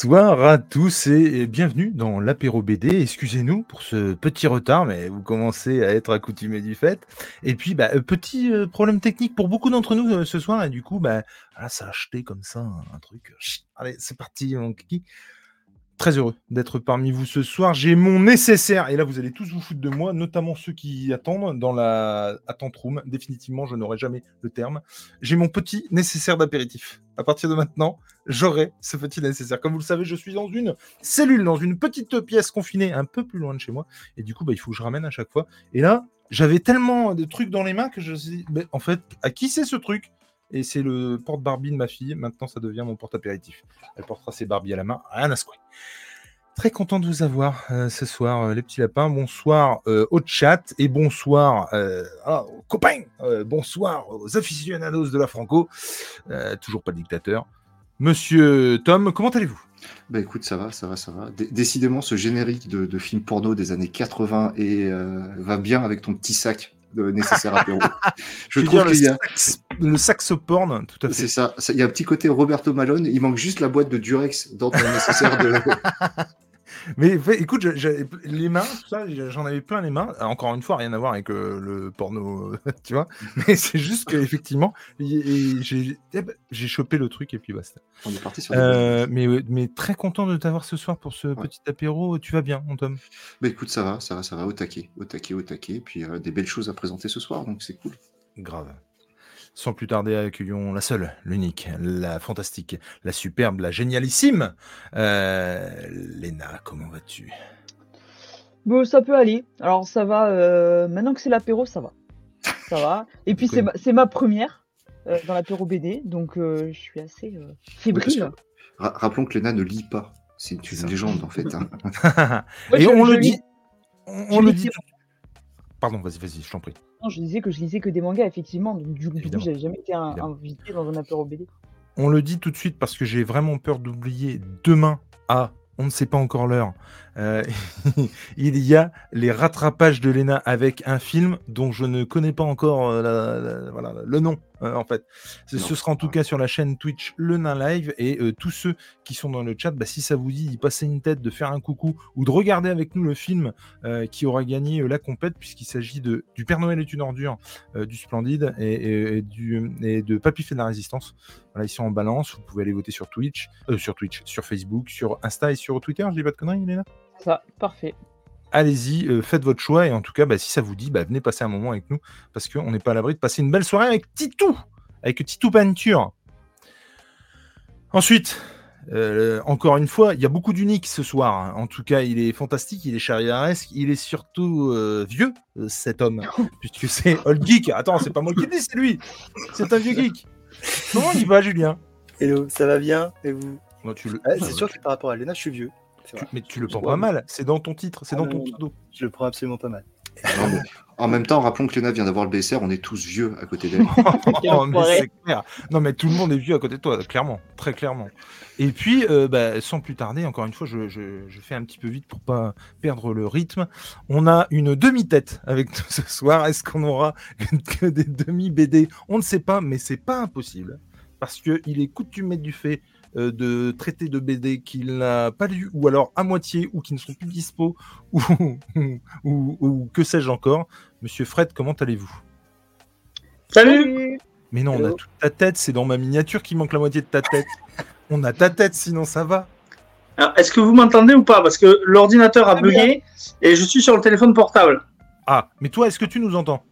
Bonsoir à tous et bienvenue dans l'apéro BD. Excusez-nous pour ce petit retard, mais vous commencez à être accoutumés du fait. Et puis, bah, euh, petit euh, problème technique pour beaucoup d'entre nous euh, ce soir, et du coup, bah, ah, ça a acheté comme ça un, truc. Allez, c'est parti, mon kiki. Très heureux d'être parmi vous ce soir. J'ai mon nécessaire, et là vous allez tous vous foutre de moi, notamment ceux qui attendent dans la attente room. Définitivement, je n'aurai jamais le terme. J'ai mon petit nécessaire d'apéritif. À partir de maintenant, j'aurai ce petit nécessaire. Comme vous le savez, je suis dans une cellule, dans une petite pièce confinée, un peu plus loin de chez moi, et du coup, bah, il faut que je ramène à chaque fois. Et là, j'avais tellement de trucs dans les mains que je me suis dit, en fait, à qui c'est ce truc? Et c'est le porte-Barbie de ma fille. Maintenant, ça devient mon porte-apéritif. Elle portera ses Barbies à la main, rien à. Très content de vous avoir euh, ce soir, euh, les petits lapins. Bonsoir euh, au chat et bonsoir ah, aux copains. bonsoir aux aficionados de la Franco. toujours pas de dictateur. Monsieur Tom, comment allez-vous? Bah écoute, ça va, ça va, ça va. décidément, ce générique de, de, film porno des années 80 et, va bien avec ton petit sac de nécessaire apéro. Je trouve qu'il y a le saxoporn, tout à fait. C'est ça. Il y a un petit côté Roberto Malone. Il manque juste la boîte de Durex dans ton nécessaire de. Mais écoute, les mains, tout ça, j'en avais plein les mains. Encore une fois, rien à voir avec euh, le porno, tu vois. Mais c'est juste qu'effectivement, j'ai chopé le truc et puis basta. On est parti sur. Euh, mais, mais très content de t'avoir ce soir pour ce petit apéro. Tu vas bien, mon Tom Bah écoute, ça va, ça va, ça va, au taquet, au taquet, au taquet. Puis euh, des belles choses à présenter ce soir, donc c'est cool. Grave. Sans plus tarder, accueillons la seule, l'unique, la fantastique, la superbe, la génialissime. Euh, Léna, comment vas-tu? Bon, ça peut aller. Alors, ça va. Euh, maintenant que c'est l'apéro, ça va. Ça va. Et puis, c'est ma, ma, première euh, dans l'apéro BD, donc je suis assez fébrile. rappelons que Léna ne lit pas. C'est une légende, en fait. Hein. Et on le dit. On, le dit. Pardon, vas-y, vas-y, je t'en prie. Non, je disais que je lisais que des mangas, effectivement. Donc, du, coup, j'avais jamais été invité dans un apéro BD. On le dit tout de suite parce que j'ai vraiment peur d'oublier demain à on ne sait pas encore l'heure. Euh, il y a les rattrapages de Lena avec un film dont je ne connais pas encore euh, le nom. Euh, en fait, ce sera en tout cas sur la chaîne Twitch Le Nain Live et tous ceux qui sont dans le chat, bah, si ça vous dit d'y passer une tête, de faire un coucou ou de regarder avec nous le film qui aura gagné la compète puisqu'il s'agit de du Père Noël est une ordure, du Splendide et, du et de Papy fait de la résistance. Voilà, ils sont en balance. Vous pouvez aller voter sur Twitch, sur Twitch, sur Facebook, sur Insta et sur Twitter. Je dis pas de conneries, Léna Ça, parfait allez-y, faites votre choix. Et en tout cas, bah, si ça vous dit, bah, venez passer un moment avec nous. Parce qu'on n'est pas à l'abri de passer une belle soirée avec Titou. Avec Titou Peinture. Ensuite, encore une fois, il y a beaucoup d'uniques ce soir. Hein. En tout cas, il est fantastique, il est chariaresque, il est surtout vieux, cet homme. puisque c'est Old Geek. Attends, c'est pas moi qui le dis, c'est lui. C'est un vieux geek. Comment il va, Julien? Hello, ça va bien Et vous? C'est sûr que par rapport à Lena, je suis vieux. Mais tu le prends pas mal, c'est dans ton titre, c'est dans ton pseudo. Je le prends absolument pas mal. en même temps, rappelons que Lena vient d'avoir le BSR, on est tous vieux à côté d'elle. oh. Non, mais tout le monde est vieux à côté de toi, clairement, très clairement. Et puis, euh, bah, sans plus tarder, encore une fois, je, fais un petit peu vite pour pas perdre le rythme. On a une demi-tête avec nous ce soir. Est-ce qu'on aura que des demi-BD On ne sait pas, mais c'est pas impossible. Parce qu'il est coutumé du fait euh, de traiter de BD qu'il n'a pas lu, ou alors à moitié, ou qui ne sont plus dispo, ou, ou, que sais-je encore. Monsieur Fred, comment allez-vous? Salut Mais non, on a toute ta tête, c'est dans ma miniature qui manque la moitié de ta tête. On a ta tête, sinon ça va. Est-ce que vous m'entendez ou pas? Parce que l'ordinateur a bugué et je suis sur le téléphone portable. Ah, mais toi, est-ce que tu nous entends?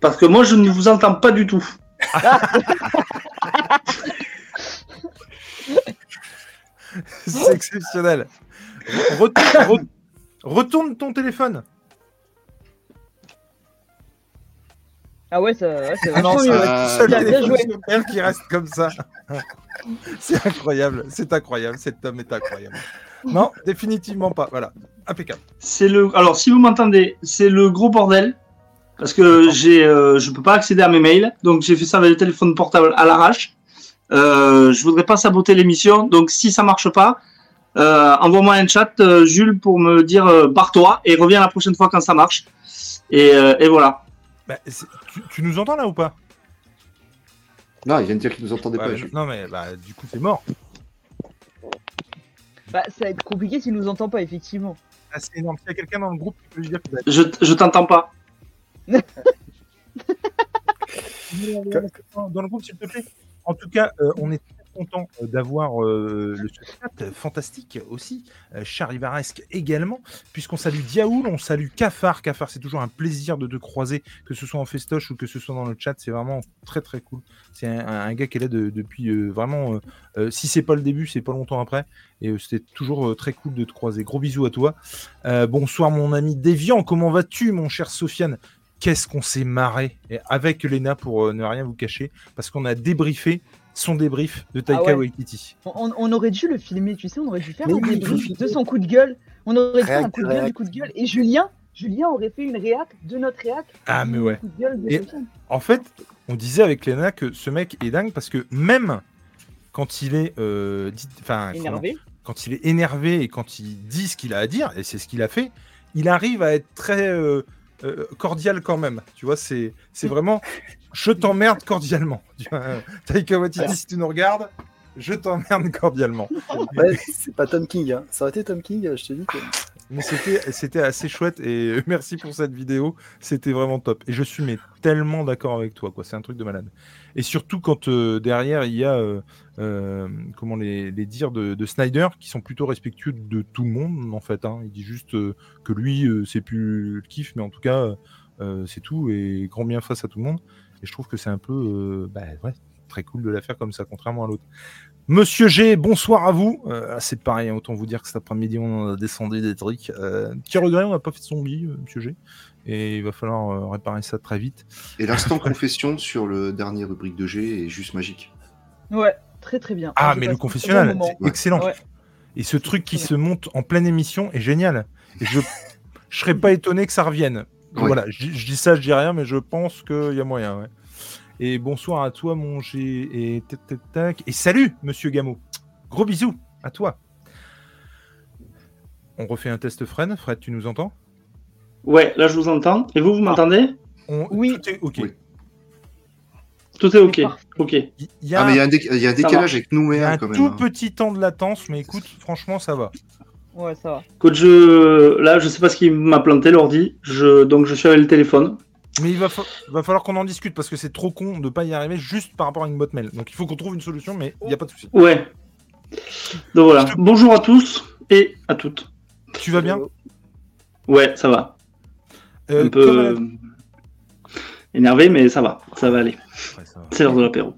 Parce que moi, je ne vous entends pas du tout. C'est exceptionnel. retourne ton téléphone. Ah ouais, ça, c'est ah non, seul bien joué. qui reste comme ça. c'est incroyable, c'est incroyable, cet homme est incroyable. Non, définitivement pas. Voilà, impeccable. C'est le. Alors, si vous m'entendez, c'est le gros bordel parce que j'ai, euh, je peux pas accéder à mes mails, donc j'ai fait ça avec le téléphone portable à l'arrache. Euh, je voudrais pas saboter l'émission, donc si ça marche pas, euh, envoie-moi un chat, euh, Jules, pour me dire euh, barre-toi et reviens la prochaine fois quand ça marche. Et, et voilà. Bah, tu, nous entends là ou pas? Non, il vient de dire qu'il nous entendait Ouais, pas. non, mais bah, du coup, c'est mort. Bah, ça va être compliqué s'il nous entend pas, effectivement. Ah, c'est énorme. S'il y a quelqu'un dans le groupe qui peut lui dire que Je, je t'entends pas. dans le groupe, s'il te plaît. En tout cas, euh, on est très content euh, d'avoir euh, le chat fantastique aussi, euh, charivaresque également, puisqu'on salue Diaoul, on salue Cafard. Cafard, c'est toujours un plaisir de te croiser, que ce soit en festoche ou que ce soit dans le chat, c'est vraiment très très cool. C'est un, gars qui est là de- depuis vraiment, si c'est pas le début, c'est pas longtemps après, et c'était toujours très cool de te croiser. Gros bisous à toi. Bonsoir mon ami Déviant, comment vas-tu mon cher Sofiane? Qu'est-ce qu'on s'est marré et avec Lena pour euh, ne rien vous cacher, parce qu'on a débriefé son débrief de Taika Ah ouais. Waititi. On, on aurait dû le filmer, tu sais, on aurait dû faire Mais un oui, débrief de son coup de gueule. On aurait fait un coup de gueule, du coup de gueule. Et Julien, Julien aurait fait une réac de notre réac. Ah mais ouais. coup de gueule de Et- Sofiane. En fait, on disait avec Lena que ce mec est dingue parce que même quand il est, euh, dit- enfin, comment- Énervé. quand il est énervé et quand il dit ce qu'il a à dire, et c'est ce qu'il a fait, il arrive à être très euh, euh, cordial quand même. Tu vois, c'est vraiment je t'emmerde cordialement. Taika Waititi, si tu nous regardes, je t'emmerde cordialement. Ouais, c'est pas Tom King. Hein. Ça aurait été Tom King, je te dis que. C'était assez chouette et merci pour cette vidéo, c'était vraiment top. Et je suis tellement d'accord avec toi, quoi. C'est un truc de malade. Et surtout quand euh, derrière il y a euh, euh, comment les, dires de, de Snyder qui sont plutôt respectueux de tout le monde en fait. hein. Il dit juste que lui c'est plus le kiff, mais en tout cas c'est tout et grand bien face à tout le monde. Et je trouve que c'est un peu bah, très cool de la faire comme ça, contrairement à l'autre. Monsieur G, bonsoir à vous. Euh, c'est pareil, hein, autant vous dire que cet après-midi, on a descendu des trucs. Euh, petit regret, on n'a pas fait de zombie, euh, Monsieur G. Et il va falloir euh, réparer ça très vite. Et l'instant confession sur le dernier rubrique de G est juste magique. Ouais, très très bien. Ah, mais le confessionnal, c'est excellent. Ouais. Et ce truc qui se monte en pleine émission est génial. Et je je serais pas étonné que ça revienne. Voilà, je, dis- je dis ça, je dis rien, mais je pense qu'il y a moyen. Et bonsoir à toi, mon G. Et tac, tac, tac. Et salut, monsieur Gameau. Gros bisous à toi. On refait un test Fred. Fred, tu nous entends? Ouais, là je vous entends. Et vous, vous m'entendez? On- Oui. Tout est OK. Oui. Tout est ok. Ok. Il y a, Ah, mais il y a un, déc- il y a un Ça décalage avec il y a Nouméa un quand même. tout hein. petit temps de latence, mais écoute, franchement, ça va. Ouais, ça va. Écoute, je... là, je sais pas ce qui m'a planté l'ordi. Je... Donc, je suis avec le téléphone. Mais il va, fa- va falloir qu'on en discute parce que c'est trop con de pas y arriver juste par rapport à une botte mail. Donc il faut qu'on trouve une solution, mais il n'y a pas de souci. Ouais. Donc voilà. Te- Bonjour à tous et à toutes. Tu vas bien? Ouais, ça va. Euh, Un peu euh, énervé, mais ça va. Ça va aller. Ouais. C'est l'heure de l'apéro.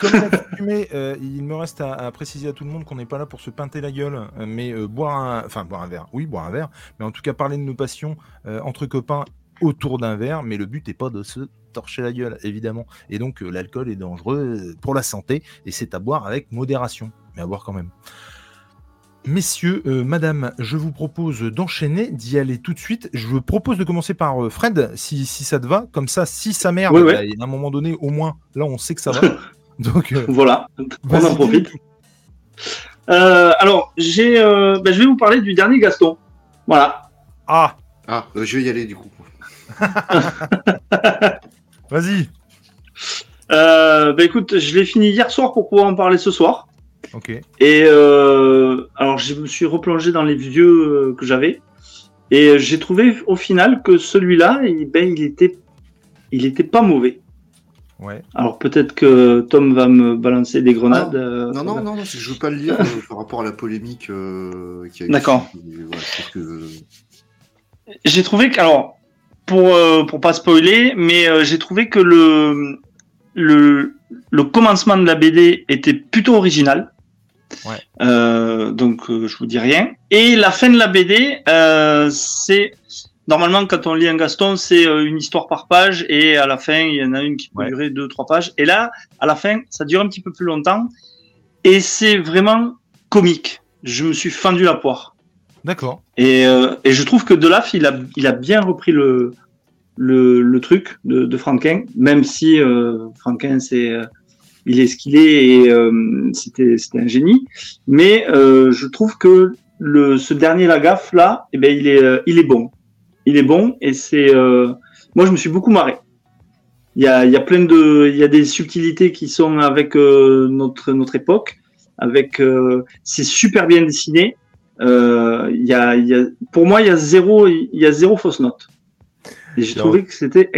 Comme euh, il me reste à, à préciser à tout le monde qu'on n'est pas là pour se pinter la gueule, mais boire un, enfin boire un verre. Oui, boire un verre, mais en tout cas parler de nos passions entre copains autour d'un verre. Mais le but n'est pas de se torcher la gueule, évidemment. Et donc euh, l'alcool est dangereux euh, pour la santé et c'est à boire avec modération, mais à boire quand même. Messieurs, euh, madame, je vous propose d'enchaîner, d'y aller tout de suite. Je vous propose de commencer par euh, Fred, si, si ça te va. Comme ça, si ça merde, Oui, bah, à un moment donné, au moins, là, on sait que ça va. Donc, euh, Voilà. On en profite. Euh, alors, j'ai, euh, ben, je vais vous parler du dernier Gaston. Voilà. Ah, Ah, euh, je vais y aller du coup. vas-y. Euh, ben, écoute, je l'ai fini hier soir pour pouvoir en parler ce soir. Ok. Et euh, alors, je me suis replongé dans les vieux euh, que j'avais. Et j'ai trouvé au final que celui-là, il, ben, il était, il était pas mauvais. Ouais. Alors peut-être que Tom va me balancer des grenades. euh, Non, non, non, non, je veux pas le lire euh, par rapport à la polémique euh, qui a eu. D'accord. Voilà, que- J'ai trouvé que, alors, pour, euh, pour pas spoiler, mais euh, j'ai trouvé que le, le, le commencement de la BD était plutôt original. Ouais. Euh, donc, euh, je vous dis rien. Et la fin de la BD, euh, c'est. Normalement, quand on lit un Gaston, c'est euh, une histoire par page, et à la fin, il y en a une qui peut Ouais. durer deux, trois pages. Et là, à la fin, ça dure un petit peu plus longtemps, et c'est vraiment comique. Je me suis fendu la poire. D'accord. Et, euh, et je trouve que Delaf, il a, il a bien repris le, truc de, de Franquin, même si euh, Franquin, euh, il est ce qu'il est et euh, c'était, un génie. Mais je trouve que ce dernier Lagaffe là, eh ben, il est, bon. Il est bon et c'est, moi je me suis beaucoup marré. Il y a, plein de, il y a des subtilités qui sont avec notre notre époque, avec c'est super bien dessiné. Euh, y a, y pour moi, il y a zéro, il y a zéro fausse note. Et j'ai trouvé que c'était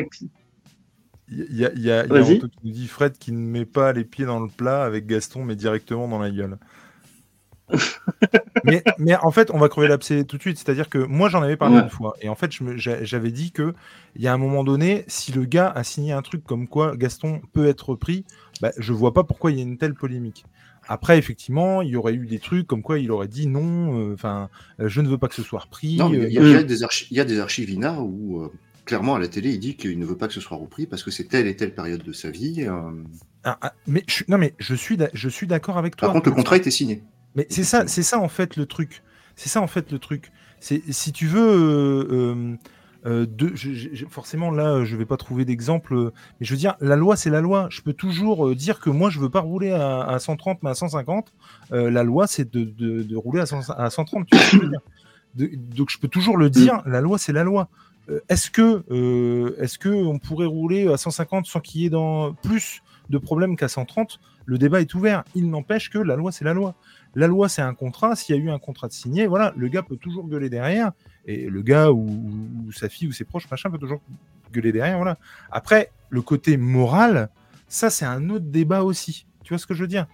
Il y a, y a, y a. Anto qui nous dit Fred qui ne met pas les pieds dans le plat avec Gaston, mais directement dans la gueule. mais, mais en fait, on va crever l'abcès tout de suite. C'est-à-dire que moi, j'en avais parlé Ouais. une fois. Et en fait, j'avais dit que il y a un moment donné, si le gars a signé un truc comme quoi Gaston peut être repris, bah, je vois pas pourquoi il y a une telle polémique. Après, effectivement, il y aurait eu des trucs comme quoi il aurait dit non, euh, enfin, euh, je ne veux pas que ce soit repris. Non, il y, y a des archi- il y a des archives INA où, euh, clairement, à la télé, il dit qu'il ne veut pas que ce soit repris parce que c'est telle et telle période de sa vie. ah, ah, mais je, non, mais je suis, je suis d'accord avec toi. Par contre, le contrat était signé. Mais c'est ça, c'est ça en fait le truc. C'est ça en fait le truc. C'est si tu veux, euh, forcément là, euh, je vais pas trouver d'exemple. euh, Mais je veux dire, la loi, c'est la loi. Je peux toujours dire que moi, je veux pas rouler à, à 130 mais à 150. Euh, la loi, c'est de, rouler à, 100 à 130. tu vois ce que je donc je peux toujours le dire. La loi, c'est la loi. Est-ce que, est-ce que on pourrait rouler à 150 sans qu'il y ait plus de problèmes qu'à 130 Le débat est ouvert. Il n'empêche que la loi, c'est la loi. La loi, c'est un contrat. S'il y a eu un contrat de signé, voilà, le gars peut toujours gueuler derrière. Et le gars ou, sa fille ou ses proches, machin, peut toujours gueuler derrière. Voilà. Après, le côté moral, ça, c'est un autre débat aussi. Tu vois ce que je veux dire?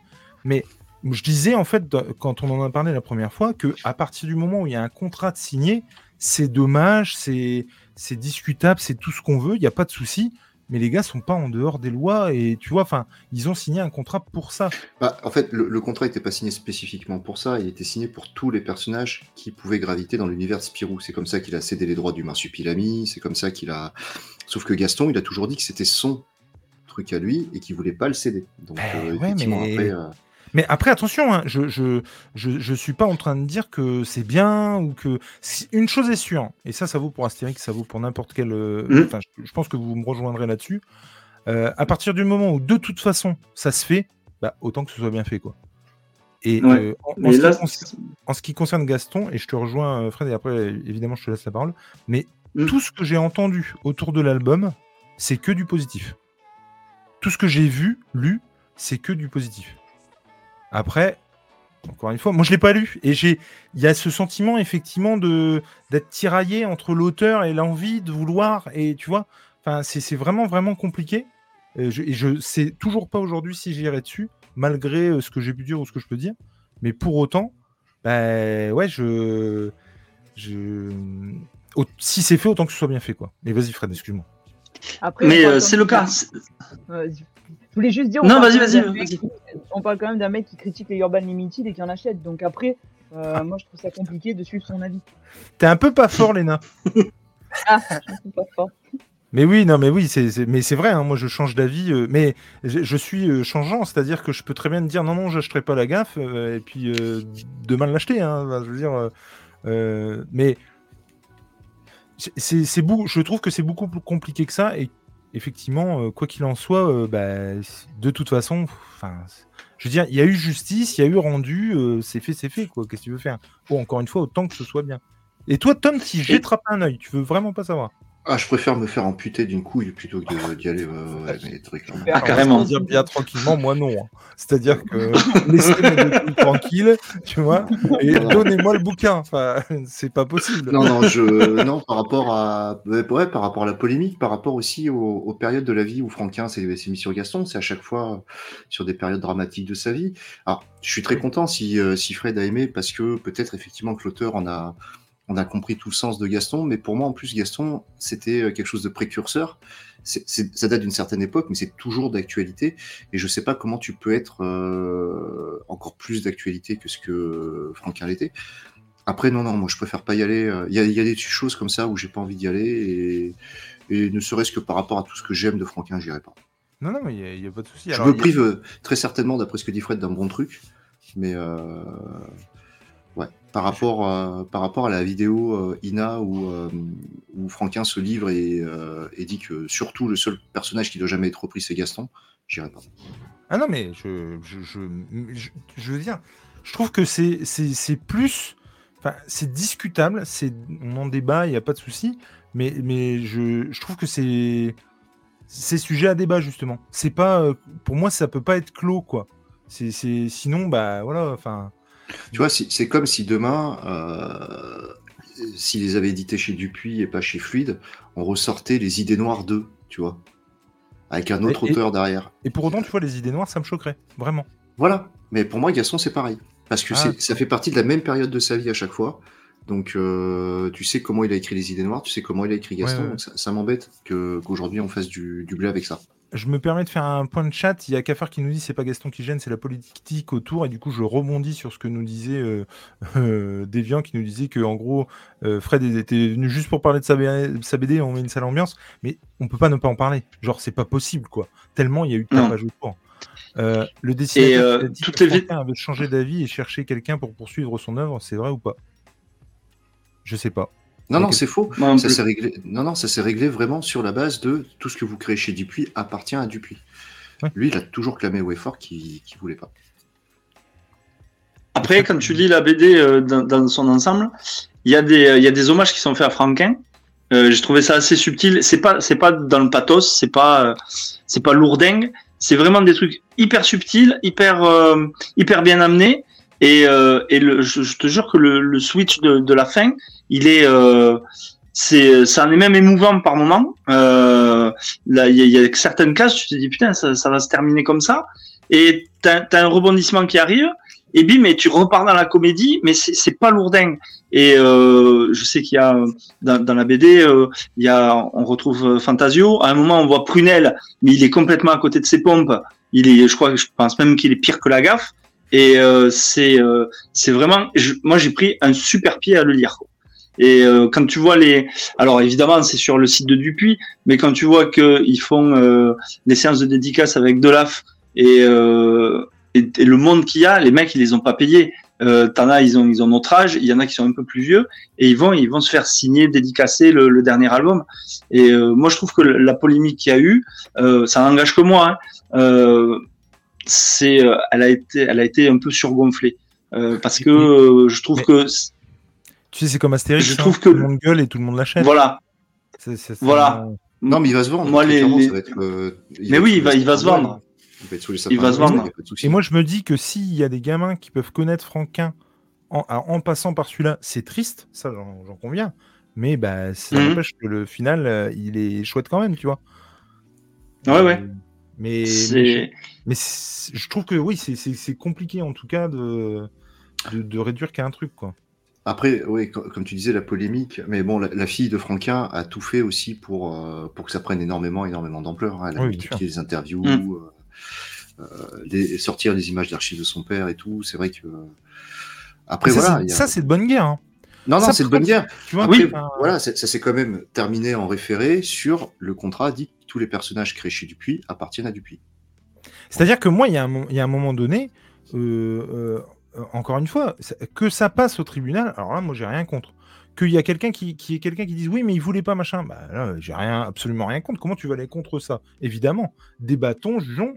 Mais je disais, en fait, quand on en a parlé la première fois, que à partir du moment où il y a un contrat de signé, c'est dommage, c'est discutable, c'est tout ce qu'on veut, il n'y a pas de souci. Mais les gars sont pas en dehors des lois et tu vois, enfin, ils ont signé un contrat pour ça. Bah, en fait, le, le contrat n'était pas signé spécifiquement pour ça, il était signé pour tous les personnages qui pouvaient graviter dans l'univers de Spirou. C'est comme ça qu'il a cédé les droits du marsupilami, c'est comme ça qu'il a. Sauf que Gaston, il a toujours dit que c'était son truc à lui et qu'il voulait pas le céder. Donc, Eh euh, ouais, effectivement, mais- après. euh, Mais après, attention, hein, je, je, je, je suis pas en train de dire que c'est bien ou que. si- Une chose est sûre, et ça, ça vaut pour Astérix, ça vaut pour n'importe quel. euh. Enfin, je, je pense que vous me rejoindrez là-dessus. Euh, à partir du moment où, de toute façon, ça se fait, bah, autant que ce soit bien fait, quoi. Et Ouais. euh, en, en Mais ce qui là, concer- en ce qui concerne Gaston, et je te rejoins, euh, Fred, et après, évidemment, je te laisse la parole, mais Mm. tout ce que j'ai entendu autour de l'album, c'est que du positif. Tout ce que j'ai vu, lu, c'est que du positif. Après, encore une fois, moi je l'ai pas lu et j'ai, il y a ce sentiment effectivement de d'être tiraillé entre l'auteur et l'envie de vouloir et tu vois, enfin c'est c'est vraiment vraiment compliqué. Euh, je, et je sais toujours pas aujourd'hui si j'irai dessus, malgré euh, ce que j'ai pu dire ou ce que je peux dire. Mais pour autant, bah, ouais, je, je, si c'est fait, autant que ce soit bien fait quoi. Mais vas-y Fred, excuse-moi. Après, Mais euh, c'est le cas. Je voulais juste dire. on Non, parle vas-y, vas-y, On parle quand même d'un mec qui critique les Urban Limited et qui en achète. Donc après, euh, moi je trouve ça compliqué de suivre son avis. T'es un peu pas fort, Léna. Ah, je trouve pas fort. Mais oui, non, mais oui, c'est, c'est- mais c'est vrai. hein, moi, je change d'avis, euh, mais je, je suis euh, changeant, c'est-à-dire que je peux très bien te dire non, non, j'achèterai pas la gaffe, euh, et puis euh, demain l'acheter. Hein, je veux dire, mais c'est, c'est, c'est beau- je trouve que c'est beaucoup plus compliqué que ça, et effectivement, euh, quoi qu'il en soit, euh, bah, de toute façon, enfin, je veux dire, il y a eu justice, il y a eu rendu, euh, c'est fait, c'est fait, quoi. Qu'est-ce que tu veux faire? Bon, encore une fois, autant que ce soit bien. Et toi, Tom, jetteras pas un œil, tu veux vraiment pas savoir? Ah, je préfère me faire amputer d'une couille plutôt que de- d'y aller. ouais, ouais, mais les trucs, là. Ah, carrément. C'est-à-dire bien tranquillement, moi non. hein. C'est-à-dire que laissez mes deux couilles tranquilles, tu vois, et donnez-moi le bouquin. Enfin, c'est pas possible. Non, non, je, non, par rapport à, ouais, par rapport à la polémique, par rapport aussi aux, aux périodes de la vie où Franquin s'est s'est mis sur Gaston, c'est à chaque fois sur des périodes dramatiques de sa vie. Alors, je suis très content si, euh, si Fred a aimé parce que peut-être effectivement que l'auteur en a, on a compris tout le sens de Gaston, mais pour moi, en plus, Gaston, c'était euh, quelque chose de précurseur. Ça date d'une certaine époque, mais c'est toujours d'actualité. Et je sais pas comment tu peux être euh, encore plus d'actualité que ce que Franquin l'était. Après, non, non, moi je préfère pas y aller. euh, Il y, a, il y a des choses comme ça où j'ai pas envie d'y aller. Et, et ne serait-ce que par rapport à tout ce que j'aime de Franquin, j'irai pas. Non, non, mais il n'y a, pas de souci. Je Alors, me a- prive très certainement, d'après ce que dit Fred, d'un bon truc. Mais euh, par rapport, à, par rapport à la vidéo euh, Ina où, euh, où Franquin se livre et, euh, dit que surtout le seul personnage qui doit jamais être repris, c'est Gaston, j'irai pas. Ah non, mais je, je, je, je, veux dire, je trouve que c'est plus. Enfin, c'est discutable, c'est on en débat, il n'y a pas de souci, mais, mais je, je trouve que c'est. c'est sujet à débat justement. C'est pas, euh, pour moi, ça peut pas être clos quoi. C'est- sinon, bah voilà, enfin. Tu vois, c'est comme si demain, euh, s'ils les avaient édités chez Dupuis et pas chez Fluide, on ressortait les idées noires d'eux, tu vois, avec un autre Et- et- auteur derrière. Et pour autant, tu vois, les idées noires, ça me choquerait, vraiment. Voilà. Mais pour moi, Gaston, c'est pareil. Parce que Ah, ça fait partie de la même période de sa vie à chaque fois. Donc, euh, tu sais comment il a écrit les idées noires, tu sais comment il a écrit Gaston. Ouais, ouais. donc ça, ça m'embête qu'aujourd'hui on fasse du, du blé avec ça. Je me permets de faire un point de chat. Il y a Cafard qui nous dit c'est pas Gaston qui gêne, c'est la politique autour. Et du coup, je rebondis sur ce que nous disait euh, euh, Deviant qui nous disait que en gros, euh, Fred était venu juste pour parler de sa, BD, on met une sale ambiance. Mais on peut pas ne pas en parler. Genre, c'est pas possible, quoi. Tellement il y a eu de tapage autour. Euh, le dessinateur euh, qui a dit que avait changé d'avis et cherché quelqu'un pour poursuivre son œuvre, c'est vrai ou pas? Je sais pas. Non, non, c'est faux. Non Ça s'est réglé. Non, non, ça s'est réglé vraiment sur la base de tout ce que vous créez chez Dupuis appartient à Dupuis. Ouais. Lui, il a toujours clamé fort qu'il qu'il voulait pas. Après, quand tu lis la BD euh, dans, dans son ensemble, il y, a des, euh, y a des hommages qui sont faits à Franquin. Euh, J'ai trouvé ça assez subtil. C'est pas, c'est pas dans le pathos, c'est pas, euh, c'est pas lourdingue. C'est vraiment des trucs hyper subtils, hyper, hyper bien amenés. Et, et le, je, je te jure que le, le switch de, de la fin, il est, euh, c'est, ça en est même émouvant par moment. Euh, là, il y, y a certaines cases, tu te dis putain, ça, ça va se terminer comme ça. Et t'as as un rebondissement qui arrive et bim, et tu repars dans la comédie, mais c'est pas lourdin. Et euh, je sais qu'il y a dans, dans la BD, euh, il y a, on retrouve euh, Fantasio. À un moment, on voit Prunel, mais il est complètement à côté de ses pompes. Il est, je crois, je pense même qu'il est pire que la gaffe. Et c'est, c'est vraiment, je- moi j'ai pris un super pied à le lire. quoi. Et euh, quand tu vois les, alors évidemment c'est sur le site de Dupuis, mais quand tu vois que ils font euh, des séances de dédicaces avec Delaf et, euh, et, et le monde qu'il y a, les mecs ils les ont pas payés. Euh, T'en as, ils ont ils ont notre âge, il y en a qui sont un peu plus vieux et ils vont ils vont se faire signer, dédicacer le, le dernier album. Et moi je trouve que la polémique qu'il y a eu, ça n'engage que moi. Hein, c'est, elle a été elle a été un peu surgonflée parce que je trouve que Tu sais, c'est comme Astérix. Je hein, trouve que- tout le monde gueule et tout le monde l'achète. voilà Voilà. Non, mais il va se vendre. Moi, les- les- ça va être, euh, Mais être oui, il va- il va se vendre. Il va être sous les Il sapins va de se vendre. Et moi, je me dis que s'il y a des gamins qui peuvent connaître Franquin en, en passant par celui-là, c'est triste, ça j'en conviens. Mais bah, ça n'empêche que le final, euh, il est chouette quand même, tu vois. Ouais, ouais. Euh, Mais, mais, je, mais trouve que oui, c'est- c'est c'est compliqué en tout cas de, de, de réduire qu'à un truc, quoi. Après, oui, co- comme tu disais, la polémique. Mais bon, la, la fille de Franquin a tout fait aussi pour, euh, pour que ça prenne énormément, énormément d'ampleur. hein. Elle a Oui, multiplié les interviews, Mm. euh, euh, les- sortir les images d'archives de son père et tout. C'est vrai que. Après, ça, voilà. a- ça, c'est de bonne guerre. hein. Non, non, c'est de bonne guerre. Tu vois, Après, enfin, voilà, ça s'est quand même terminé en référé sur le contrat dit que tous les personnages créés chez Dupuis appartiennent à Dupuis. C'est-à-dire que moi, il y, a un mo- il y a un moment donné, euh, euh, encore une fois, que ça passe au tribunal, alors là, moi, j'ai rien contre. Qu'il y a quelqu'un qui, qui est quelqu'un qui dise oui, mais il voulait pas machin. Bah là, j'ai rien, absolument rien contre. Comment tu vas aller contre ça? Évidemment, débattons, jugeons.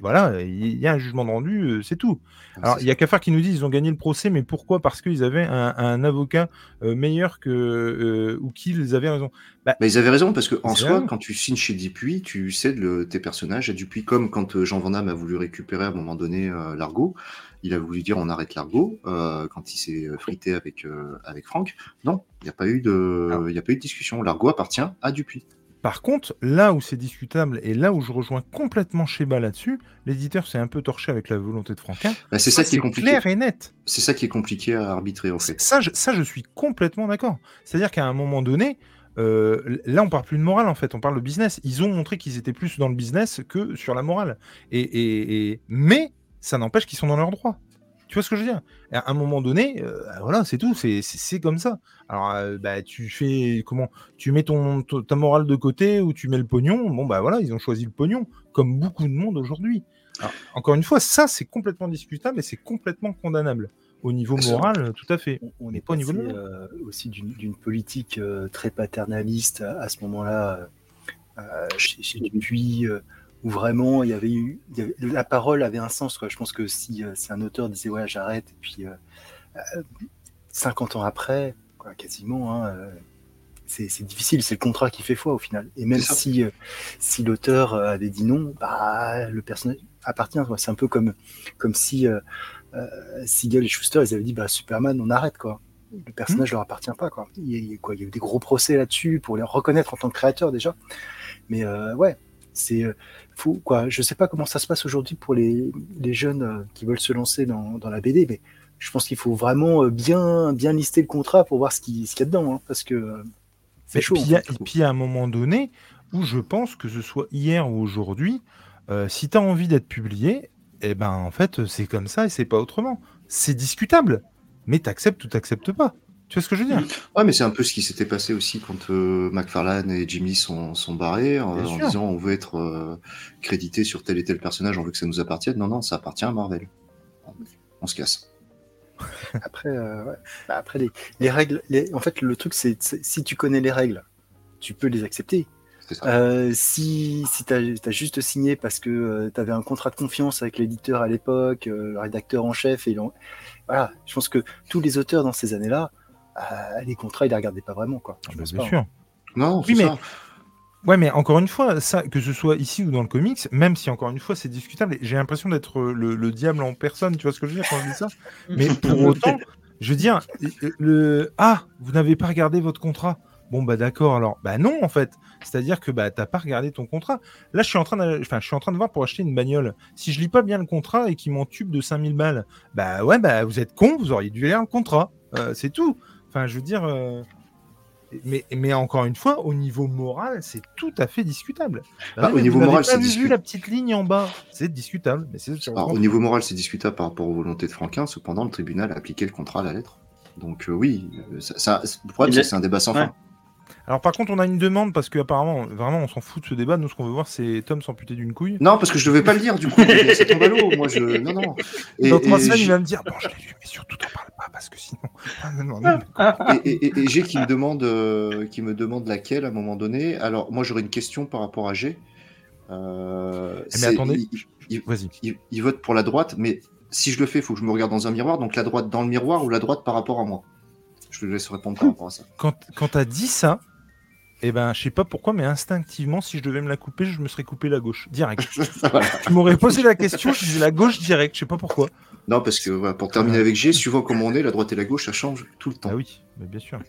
Voilà, il y a un jugement de rendu, euh, c'est tout. Alors, il y a qu'à faire qui nous dit ils ont gagné le procès, mais pourquoi? Parce qu'ils avaient un, un avocat euh, meilleur que euh, ou qu'ils avaient raison. Bah, Mais ils avaient raison, parce que en soi, vrai. quand tu signes chez Dupuis, tu cèdes le- tes personnages à Dupuis, comme quand Jean Van Damme a voulu récupérer à un moment donné euh, l'argot. Il a voulu dire on arrête l'argot euh, quand il s'est euh, frité avec, euh, avec Franck. Non, il n'y a, pas eu de- Ah. il y a pas eu de discussion. L'argot appartient à Dupuis. Par contre, là où c'est discutable et là où je rejoins complètement Sheba là-dessus, l'éditeur s'est un peu torché avec la volonté de Franquin. Bah, c'est ça qui est compliqué. clair et net. C'est ça qui est compliqué à arbitrer en fait. Ça, je, ça, je suis complètement d'accord. C'est-à-dire qu'à un moment donné, euh, là, on parle plus de morale en fait, on parle de business. Ils ont montré qu'ils étaient plus dans le business que sur la morale. Et, et- et- Mais ça n'empêche qu'ils sont dans leurs droits. Tu vois ce que je veux dire? À un moment donné, euh, voilà, c'est tout, c'est- comme ça. Alors, euh, bah, tu fais comment Tu mets ton, ta morale de côté ou tu mets le pognon Bon, bah voilà, ils ont choisi le pognon, comme beaucoup de monde aujourd'hui. Encore une fois, ça, c'est complètement discutable et c'est complètement condamnable. Au niveau moral, tout à fait. On, on est pas au niveau la euh, aussi d'une politique euh, très paternaliste à, à ce moment-là euh, euh, chez, chez Dupuis, euh, où vraiment il y avait eu il y avait- la parole avait un sens. Quoi. Je pense que si, euh, si un auteur disait ouais j'arrête et puis euh, euh, 50 ans après, quoi, quasiment, hein, euh, c'est difficile, c'est le contrat qui fait foi au final. Et même si, si l'auteur avait dit non, bah, le personnage appartient. C'est un peu comme, comme si euh, Siegel et Schuster ils avaient dit bah, Superman, on arrête. quoi le personnage ne leur appartient pas. Quoi. Il, y a, quoi, il y a eu des gros procès là-dessus pour les reconnaître en tant que créateur déjà. Mais euh, ouais, c'est euh, fou. Quoi. Je sais pas comment ça se passe aujourd'hui pour les, les jeunes euh, qui veulent se lancer dans, dans, la BD, mais je pense qu'il faut vraiment bien, bien lister le contrat pour voir ce qu'il ce y a dedans. Hein, parce que c'est chaud. Et puis, à un moment donné, où je pense que ce soit hier ou aujourd'hui, si tu as envie d'être publié, eh ben en fait c'est comme ça et c'est pas autrement. C'est discutable mais t'acceptes ou t'acceptes pas. Tu vois ce que je veux dire? Ouais, mais c'est un peu ce qui s'était passé aussi quand euh, McFarlane et Jimmy sont, sont barrés euh, en disant on veut être euh, crédité sur tel et tel personnage, on veut que ça nous appartienne. Non, non, ça appartient à Marvel. On se casse. Après, ouais. bah, après les, les règles, les... en fait, le truc, c'est si tu connais les règles, tu peux les accepter. si si tu as, juste signé parce que tu avais un contrat de confiance avec l'éditeur à l'époque, le rédacteur en chef, et voilà, je pense que tous les auteurs dans ces années-là, euh, les contrats, ils les regardaient pas vraiment. Quoi. Ah bah, bien sûr. Non, oui, mais... Ouais, mais encore une fois, ça, que ce soit ici ou dans le comics, même si encore une fois c'est discutable, j'ai l'impression d'être le, diable en personne, tu vois ce que je veux dire quand je dis ça? Mais pour autant, je veux dire, le ah, vous n'avez pas regardé votre contrat? Bon bah d'accord, alors bah non en fait. C'est-à-dire que bah t'as pas regardé ton contrat. Là, je suis en train de, enfin, je suis en train de voir pour acheter une bagnole. Si je lis pas bien le contrat et qu'il m'en tube de 5000 balles, bah ouais, bah vous êtes con, vous auriez dû lire le contrat. Euh, c'est tout. Enfin, je veux dire. Euh, mais, mais encore une fois, au niveau moral, c'est tout à fait discutable. Bah, au niveau moral, c'est vu la petite ligne en bas, c'est discutable. Mais c'est au niveau moral, c'est discutable par rapport aux volontés de Franquin. Cependant, le tribunal a appliqué le contrat à la lettre. Donc euh, oui, ça, ça, le problème, c'est c'est un débat sans fin. Alors par contre, on a une demande parce qu'apparemment, vraiment, on s'en fout de ce débat. Nous, ce qu'on veut voir, c'est Tom s'amputer d'une couille. Non, parce que je devais pas le lire du coup. c'est ton ballot. Moi, je. Non, non. Et, Dans trois semaines, il va me dire Bon, je l'ai lu, mais surtout, t'en parles pas parce que sinon. Ah, et, G qui me demande, euh, qui me demande laquelle à un moment donné. Alors, moi, j'aurais une question par rapport à G. Euh, mais attendez, il, il, il, vote pour la droite, mais si je le fais, il faut que je me regarde dans un miroir. Donc la droite dans le miroir ou la droite par rapport à moi? Je te laisse répondre par rapport à ça. Quand, quand tu as dit ça, eh ben, je sais pas pourquoi, mais instinctivement, si je devais me la couper, je me serais coupé la gauche, direct. tu m'aurais posé la question, je disais la gauche direct, je sais pas pourquoi. Non, parce que pour terminer avec G, suivant comment on est, la droite et la gauche, ça change tout le temps. Ah oui, mais bien sûr.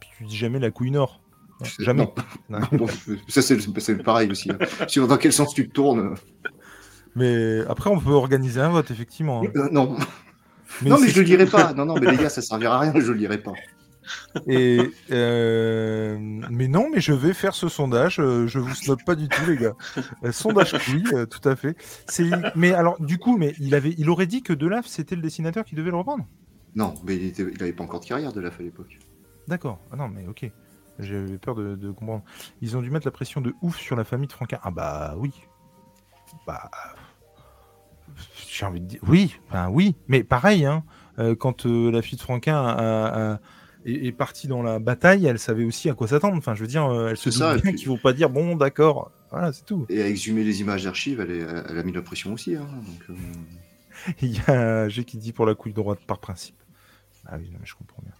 Puis tu dis jamais la couille nord. jamais. ça, c'est pareil aussi. Hein. Suivant dans quel sens tu te tournes. Mais après, on peut organiser un vote, effectivement. Hein. Euh, non. Mais non, mais je le lirai pas. Non, non, mais les gars, ça servira à rien, je le lirai pas. Et euh, mais non, mais je vais faire ce sondage. Euh, je vous snob pas du tout, les gars. Euh, sondage oui, tout à fait. Mais alors du coup, mais il avait, il aurait dit que Delaf c'était le dessinateur qui devait le reprendre. Non, mais il, était... avait pas encore de carrière Delaf à l'époque. D'accord. Ah non, mais ok. J'avais peur de, comprendre. Ils ont dû mettre la pression de ouf sur la famille de Franquin. Ah bah oui. Bah j'ai envie de dire oui. Enfin oui, mais pareil. Hein, quand la fille de Franquin a est, partie dans la bataille, elle savait aussi à quoi s'attendre. Enfin, je veux dire, euh, elle se doute bien qu'ils vont pas dire bon, d'accord, voilà, c'est tout. Et à exhumer les images d'archives, elle, elle, a mis la pression aussi. Hein, euh. Il y a G qui dit pour la couille droite par principe. Ah oui, je comprends bien.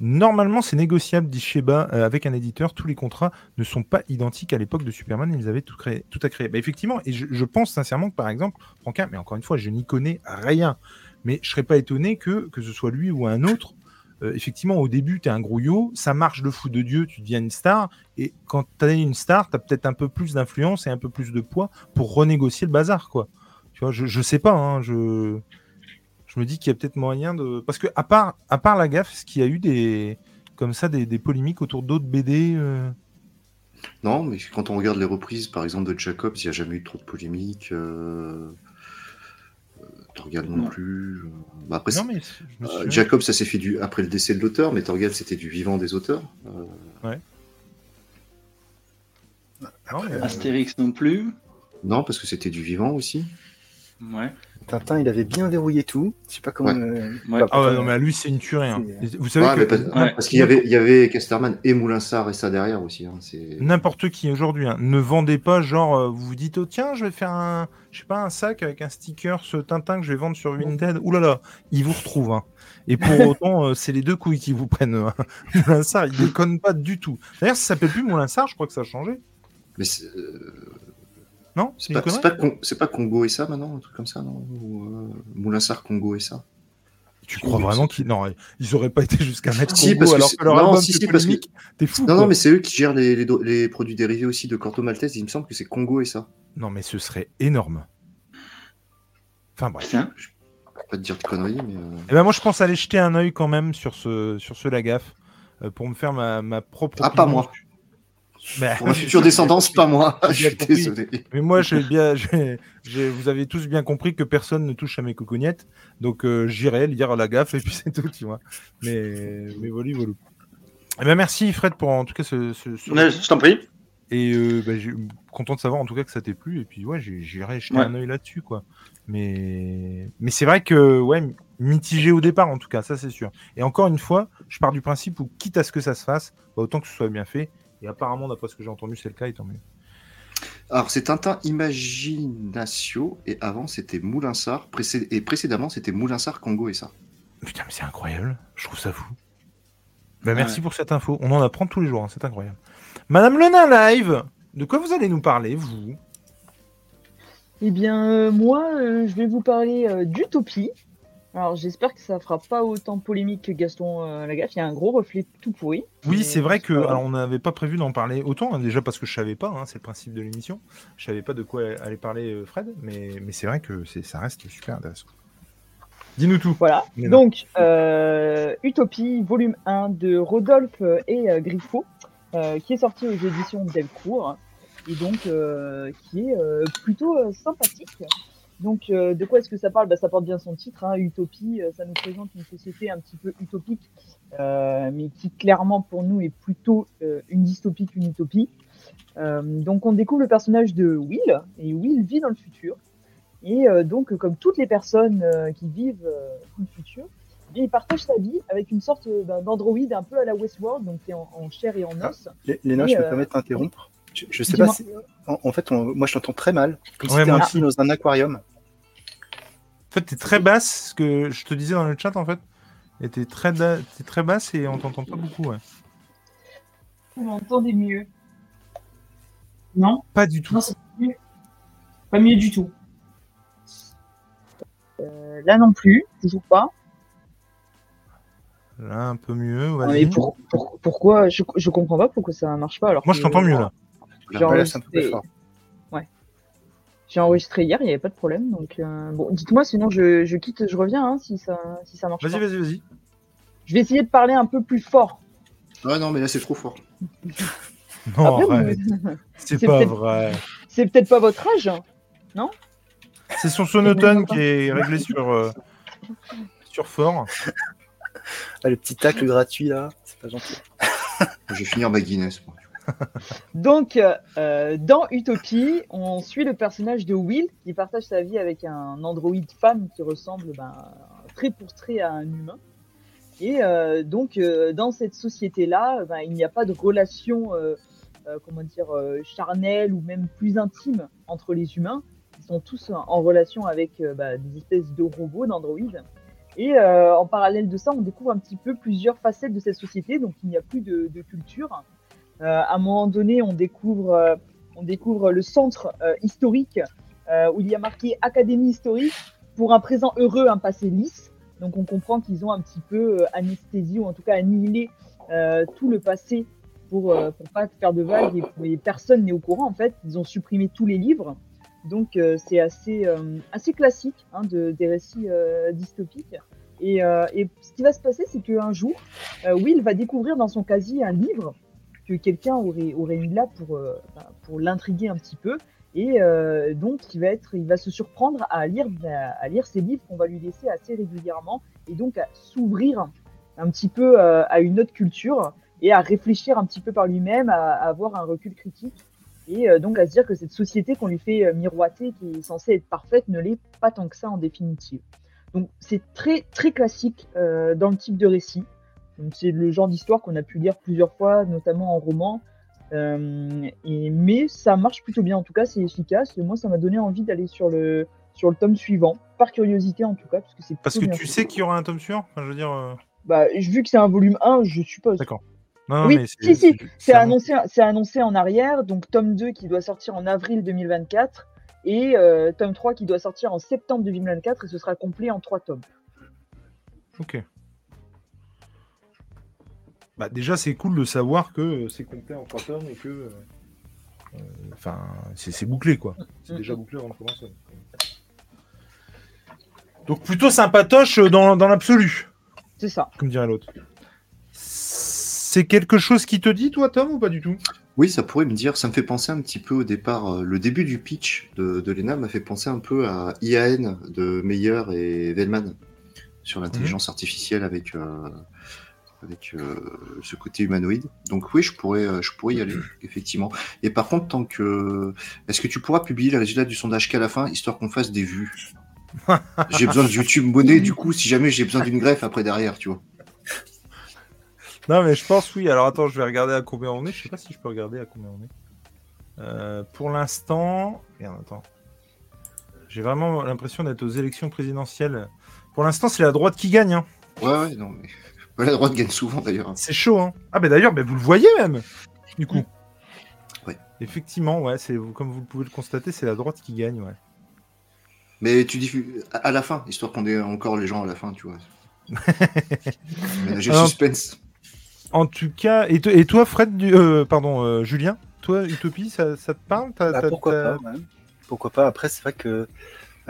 Normalement, c'est négociable, dit Sheba, euh, avec un éditeur. Tous les contrats ne sont pas identiques à l'époque de Superman. Ils avaient tout, à créer. Bah, effectivement, et je, pense sincèrement que, par exemple, Franquin, mais encore une fois, je n'y connais rien. Mais je serais pas étonné que, que ce soit lui ou un autre, euh, effectivement, au début, tu es un grouillot, ça marche de fou de Dieu, tu deviens une star, et quand tu es une star, tu as peut-être un peu plus d'influence et un peu plus de poids pour renégocier le bazar, quoi. Tu vois, je, je sais pas, hein, je, je me dis qu'il y a peut-être moyen de. Parce que, à part, à part la gaffe, est-ce qu'il y a eu des, comme ça, des, polémiques autour d'autres BD euh? Non, mais quand on regarde les reprises, par exemple, de Jacobs, il n'y a jamais eu trop de polémiques. Euh... Torgal non, plus. Bah, après, euh, Jacob, ça s'est fait du... après le décès de l'auteur, mais Torgal, c'était du vivant des auteurs. Euh. Ouais. Astérix non plus. Non, parce que c'était du vivant aussi. Ouais. Tintin, il avait bien verrouillé tout. Je sais pas comment. Ouais. euh, Ouais. pas- Ah ouais, non, mais à lui, c'est une tuerie. hein. C'est- Vous savez Ouais, mais que parce, Ouais. parce qu'il y avait, il y avait Casterman et Moulinsart et ça derrière aussi. Hein, n'importe qui aujourd'hui hein, ne vendez pas genre euh, vous vous dites oh tiens je vais faire un je sais pas un sac avec un sticker ce Tintin que je vais vendre sur Vinted ouh là là il vous retrouve hein. et pour autant euh, c'est les deux couilles qui vous prennent hein. Moulinsart il déconne pas du tout d'ailleurs ça s'appelle plus Moulinsart je crois que ça a changé Mais c'est, euh, non c'est pas, pas, Con- c'est pas Congo et ça maintenant, un truc comme ça, non? Ou, euh, Moulinsart, Congo et ça? Tu crois vraiment qu'ils non ils auraient pas été jusqu'à mettre Si, Congo alors que leur non, album si, si, parce que- t'es fou Non, non, mais c'est eux qui gèrent les, les, do- les produits dérivés aussi de Corto Maltese. Il me semble que c'est Congo et ça. non mais ce serait énorme enfin bref Putain. Je peux pas te dire de conneries, mais. euh, Eh ben moi je pense aller jeter un œil quand même sur ce sur ce Lagaffe euh, pour me faire ma, ma propre Ah, pas moi. Ben, Pour ma future descendance, pas moi. Je suis désolé. Mais moi, j'ai bien, j'ai- j'ai- vous avez tous bien compris que personne ne touche à mes cocognettes, donc euh, j'irai lire la gaffe et puis c'est tout, tu vois. Mais, mais voilà, voilà. Eh ben merci Fred pour en tout cas ce, ce- ce- je t'en prie. et euh, ben, j'ai- content de savoir en tout cas que ça t'ait plu et puis ouais, j'irai jeter Ouais. un œil là-dessus quoi. Mais mais c'est vrai que ouais, mitigé au départ en tout cas, ça c'est sûr. Et encore une fois, je pars du principe où quitte à ce que ça se fasse, bah, autant que ce soit bien fait. Et apparemment, d'après ce que j'ai entendu, c'est le cas, et tant mieux. Alors, c'est Tintin Imaginatio, et avant, c'était Moulinsart, précé- et précédemment, c'était Moulinsart, Congo et ça. Putain, mais c'est incroyable. Je trouve ça fou. Bah, merci pour cette info. On en apprend tous les jours. hein, C'est incroyable. Madame Lenin Live, de quoi vous allez nous parler, vous? Eh bien, euh, moi, euh, je vais vous parler euh, d'Utopie. Alors, j'espère que ça fera pas autant polémique que Gaston euh, Lagaffe. Il y a un gros reflet tout pourri. Oui, c'est vrai que alors, on n'avait pas prévu d'en parler autant, hein, déjà parce que je savais pas, hein, c'est le principe de l'émission. Je savais pas de quoi allait parler euh, Fred, mais, mais c'est vrai que c'est- ça reste super intéressant. Dis-nous tout. Voilà. Donc, euh, Utopie, volume 1 de Rodolphe et euh, Griffo, euh, qui est sorti aux éditions Delcourt, et donc euh, qui est euh, plutôt euh, sympathique. Donc, euh, de quoi est-ce que ça parle? Bah, Ça porte bien son titre, hein, Utopie, euh, ça nous présente une société un petit peu utopique, euh, mais qui clairement pour nous est plutôt euh, une dystopie qu'une utopie. Euh, donc, on découvre le personnage de Will, et Will vit dans le futur. Et euh, donc, comme toutes les personnes euh, qui vivent euh, dans le futur, eh il partage sa vie avec une sorte ben, d'androïde un peu à la Westworld, donc qui est en, en chair et en os. Lé- Léna, je peux euh, te permettre d'interrompre? Je, je sais pas si. En, en fait, on- moi, je t'entends très mal. Comme Ouais, si t'étais moi un aussi. petit dans un aquarium. En fait, t'es très basse, ce que je te disais dans le chat, en fait. Et t'es très, da- t'es très basse et on t'entend pas beaucoup, ouais. Vous m'entendez mieux Non? Pas du tout. Non, c'est pas mieux. Pas mieux du tout. Euh, là non plus, toujours pas. Là, un peu mieux, Non, vas-y. mais pour- pour- pourquoi? Je, je comprends pas pourquoi ça marche pas alors Moi, je que- t'entends mieux, là. Ouais, là, c'est un peu plus fort. J'ai enregistré hier, il n'y avait pas de problème. Donc euh, bon, dites-moi sinon je, je quitte, je reviens hein, si ça si ça marche Vas-y, pas. vas-y, vas-y. Je vais essayer de parler un peu plus fort. Ah non, mais là, c'est trop fort. Non, vous-. C'est pas vrai. C'est peut-être pas votre âge. hein. C'est son sonotone qui est réglé sur, euh, sur fort. Ah, le petit tacle gratuit, là, c'est pas gentil. Je vais finir ma Guinness. moi. Donc, euh, dans Utopie, on suit le personnage de Will qui partage sa vie avec un androïde femme qui ressemble ben, trait pour trait à un humain. Et euh, donc, euh, dans cette société-là, ben, il n'y a pas de relation, comment dire, charnelle ou même plus intime entre les humains. Ils sont tous en relation avec ben, des espèces de robots, d'androïdes. Et en parallèle de ça, on découvre un petit peu plusieurs facettes de cette société. Donc, il n'y a plus de culture. Euh, à un moment donné, on découvre, euh, le centre euh, historique où il y a marqué Académie historique pour un présent heureux, un passé lisse. Donc on comprend qu'ils ont un petit peu anesthésié ou en tout cas annihilé tout le passé pour pour pas faire de vagues et, personne n'est au courant en fait. Ils ont supprimé tous les livres. Donc c'est assez classique hein, de, des récits dystopiques. Et, et ce qui va se passer, c'est qu'un jour, Will va découvrir dans son casier un livre que quelqu'un aurait, aurait mis là pour, euh, pour l'intriguer un petit peu. Et euh, donc, il va, se surprendre à lire, à lire ces livres qu'on va lui laisser assez régulièrement et donc à s'ouvrir un petit peu euh, à une autre culture et à réfléchir un petit peu par lui-même, à, avoir un recul critique Et donc à se dire que cette société qu'on lui fait miroiter, qui est censée être parfaite, ne l'est pas tant que ça en définitive. Donc c'est très très classique dans le type de récit. C'est le genre d'histoire qu'on a pu lire plusieurs fois, notamment en roman. Euh, et, mais ça marche plutôt bien, en tout cas c'est efficace. Et moi ça m'a donné envie d'aller sur le, sur le tome suivant, par curiosité en tout cas, parce que c'est Parce que tu fait. sais qu'il y aura un tome suivant Enfin, je veux dire. euh, Bah, vu que c'est un volume 1, je suppose. D'accord. Non, Oui, mais si, si, c'est- annoncé, c'est annoncé en arrière, donc tome 2 qui doit sortir en avril 2024 et euh, tome 3 qui doit sortir en septembre 2024 et ce sera complet en 3 tomes. Ok. Bah, déjà, c'est cool de savoir que euh, c'est complet en trois tomes et que. euh, euh, Enfin, c'est bouclé, quoi. C'est déjà bouclé avant de commencer. Donc, plutôt sympatoche dans, dans l'absolu, C'est ça. comme dirait l'autre. C'est quelque chose qui te dit, toi, Tom, ou pas du tout? Oui, ça pourrait me dire, ça me fait penser un petit peu au départ, le début du pitch de, de Lena m'a fait penser un peu à IAN de Meyer et Vellman sur l'intelligence artificielle avec, euh, avec euh, ce côté humanoïde. Donc oui, je pourrais, euh, je pourrais y aller, effectivement. Et par contre, tant que... Est-ce que tu pourras publier les résultats du sondage qu'à la fin, histoire qu'on fasse des vues? J'ai besoin de YouTube monnaie, du coup, si jamais j'ai besoin d'une greffe après derrière, tu vois. Non, mais je pense oui. Alors attends, je vais regarder à combien on est. Je sais pas si je peux regarder à combien on est. Euh, pour l'instant, Regarde, attends. J'ai vraiment l'impression d'être aux élections présidentielles. Pour l'instant, c'est la droite qui gagne. hein. Ouais, ouais, non, mais... La droite gagne souvent, d'ailleurs. C'est chaud. Hein. Ah, ben d'ailleurs, ben, vous le voyez même. Du coup. Ouais. Effectivement, ouais, c'est comme vous pouvez le constater, c'est la droite qui gagne, ouais. Mais tu diffuses à la fin, histoire qu'on ait encore les gens à la fin, tu vois. Ménager le Alors- suspense. En tout cas, et, to- et toi, Fred, du- euh, pardon, euh, Julien, toi, Utopie, ça, ça te parle? Bah, pourquoi pas, ouais. Pourquoi pas. Après, c'est vrai que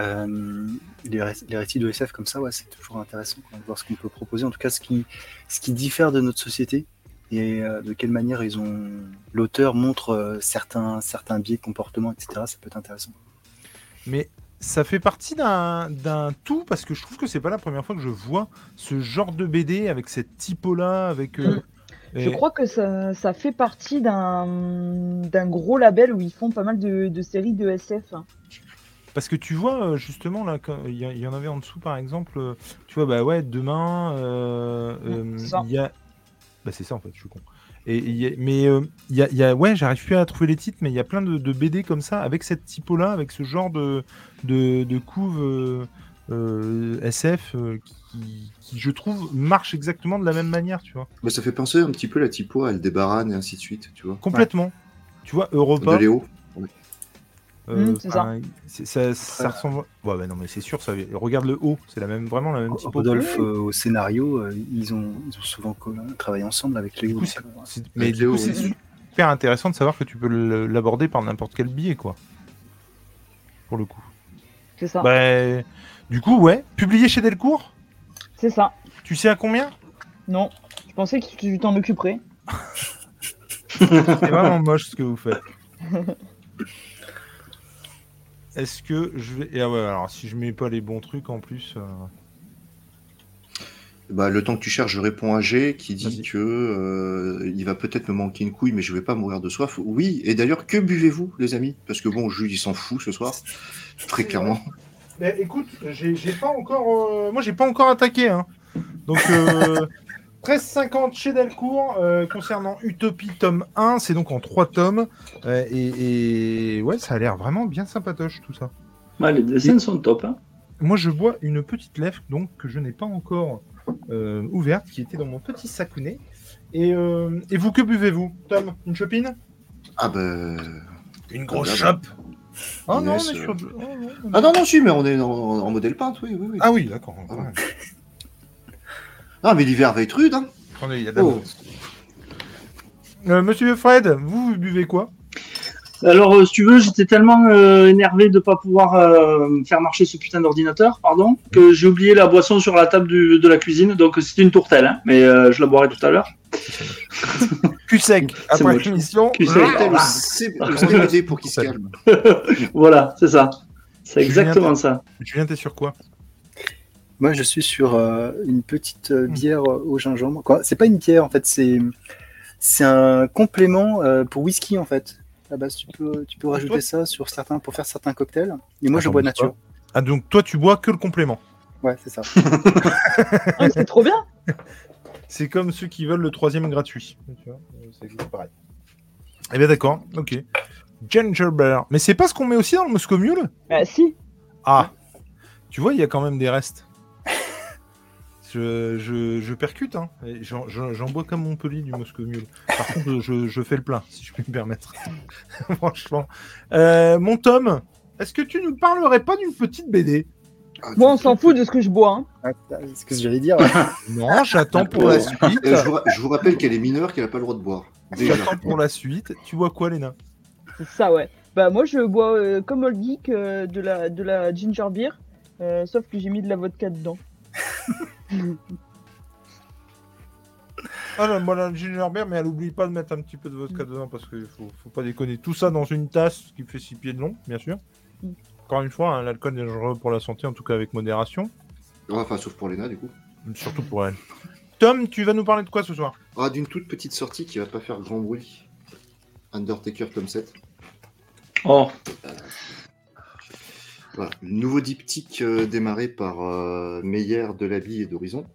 euh, les, ré- les récits de SF comme ça, ouais, c'est toujours intéressant quoi, de voir ce qu'on peut proposer. En tout cas, ce qui, ce qui diffère de notre société et euh, de quelle manière ils ont l'auteur montre euh, certains, certains biais de comportement, etc. Ça peut être intéressant. Mais ça fait partie d'un d'un tout parce que je trouve que c'est pas la première fois que je vois ce genre de BD avec cette typo-là, avec. euh, Mm. Je crois que ça, ça fait partie d'un d'un gros label où ils font pas mal de, de séries de SF. hein. Parce que tu vois, euh, justement, là, quand- il y, en avait en dessous, par exemple, euh, tu vois, bah ouais, demain, euh, euh, c'est ça. il y a. Bah, c'est ça, en fait, je suis con. Et, il y a- mais euh, il y, a, il y a- ouais, j'arrive plus à trouver les titres, mais il y a plein de, de BD comme ça, avec cette typo-là, avec ce genre de, de, de couve euh, euh, SF euh, qui, qui, je trouve, marche exactement de la même manière, tu vois. Mais ça fait penser un petit peu la typo à Aldebaran et ainsi de suite, tu vois. Complètement. Tu vois, Europa. De Léo. Euh, Mm, c'est ça. ça, ça ressemble. Ouais, bah non, mais c'est sûr, ça. Regarde le haut, c'est la même, vraiment la même typo. Rodolphe, euh, au scénario, euh, ils, ont, ils ont souvent travaillé ensemble avec Léo. Mais Léo, coup, c'est oui. super intéressant de savoir que tu peux l'aborder par n'importe quel biais, quoi. Pour le coup. C'est ça. Bah, du coup, ouais. Publié chez Delcourt? C'est ça. Tu sais à combien? Non, je pensais que tu t'en occuperais. C'est vraiment moche ce que vous faites. Est-ce que je vais. Et ah ouais, alors si je mets pas les bons trucs en plus. euh, Bah, le temps que tu cherches, je réponds à G qui dit que euh, il va peut-être me manquer une couille, mais je vais pas mourir de soif. Oui, et d'ailleurs, que buvez-vous, les amis? Parce que bon, Jules, il s'en fout ce soir, très clairement. Mais écoute, j'ai j'ai pas encore. euh, Moi, j'ai pas encore attaqué. Hein. Donc, euh, 13,50 chez Delcourt euh, concernant Utopie tome 1. C'est donc en 3 tomes. Euh, et, et ouais, ça a l'air vraiment bien sympatoche tout ça. Ouais, les dessins sont top. Hein. Moi, je bois une petite lèvre donc que je n'ai pas encore euh, ouverte, qui était dans mon petit sacounet. Et, euh, et vous, que buvez-vous, Tom? Une chopine? Ah bah. Une grosse grosse chope. chope Oh non, on Yes, est sur. euh. de- oh, non, non. Ah non, non, si, mais on est en, en modèle peinte, oui, oui, oui. Ah oui, d'accord. Ah. ouais. Ah, mais l'hiver va être rude, hein Attendez, il y a de la Oh. Euh, Monsieur Fred, vous, vous buvez quoi? Alors, euh, si tu veux, j'étais tellement euh, énervé de pas pouvoir euh, faire marcher ce putain d'ordinateur, pardon, que j'ai oublié la boisson sur la table du- de la cuisine. Donc, c'était une tourtelle, hein, mais euh, je la boirai tout à l'heure. Cul sec, C'est après l'émission. Cul sec. Le C- le CBD pour qu'il se calme. Voilà, c'est ça. C'est exactement ça. Julien, t'es sur quoi? Moi, je suis sur euh, une petite euh, Hmm. bière euh, au gingembre. Quoi C'est pas une bière, en fait, c'est c'est un complément euh, pour whisky, en fait. la base, tu peux, tu peux rajouter toi ça sur certains, pour faire certains cocktails. Et moi, je bois nature. Ah, donc toi, tu bois que le complément? Ouais, c'est ça. Ah, c'est trop bien. C'est comme ceux qui veulent le troisième gratuit. Tu vois, c'est pareil. Eh bien, d'accord. Ok. Ginger beer. Mais c'est pas ce qu'on met aussi dans le Moscow Mule? Bah si. Ah. Tu vois, il y a quand même des restes. Je, je, je percute, hein. J'en bois comme Montpellier du Moscow Mule. Par contre, je, je fais le plein, si je puis me permettre. Franchement. Euh, mon Tom, est-ce que tu nous parlerais pas d'une petite BD Ah, Moi, on s'en fout de ce que je bois. Hein. Ah, C'est ce que j'allais dire. Non, j'attends pour la suite. Euh, je, vous, ra- je vous rappelle qu'elle est mineure, qu'elle n'a pas le droit de boire. J'attends pour la suite. Tu vois quoi, Léna? C'est ça, ouais. Bah moi, je bois euh, comme Old Geek euh, de, la, de la ginger beer, euh, sauf que j'ai mis de la vodka dedans. Ah, là, moi, la ginger beer, mais elle oublie pas de mettre un petit peu de vodka dedans parce qu'il faut, faut pas déconner. Tout ça dans une tasse qui fait 6 pieds de long, bien sûr. Encore une fois, hein, l'alcool est dangereux pour la santé, en tout cas avec modération. Ouais, Enfin, sauf pour Léna, du coup. Surtout pour elle. Tom, tu vas nous parler de quoi ce soir? Ah, d'une toute petite sortie qui va pas faire grand bruit. Undertaker tome 7. Oh, Nouveau diptyque euh, démarré par euh, Meyer, Delaby et d'Horizon.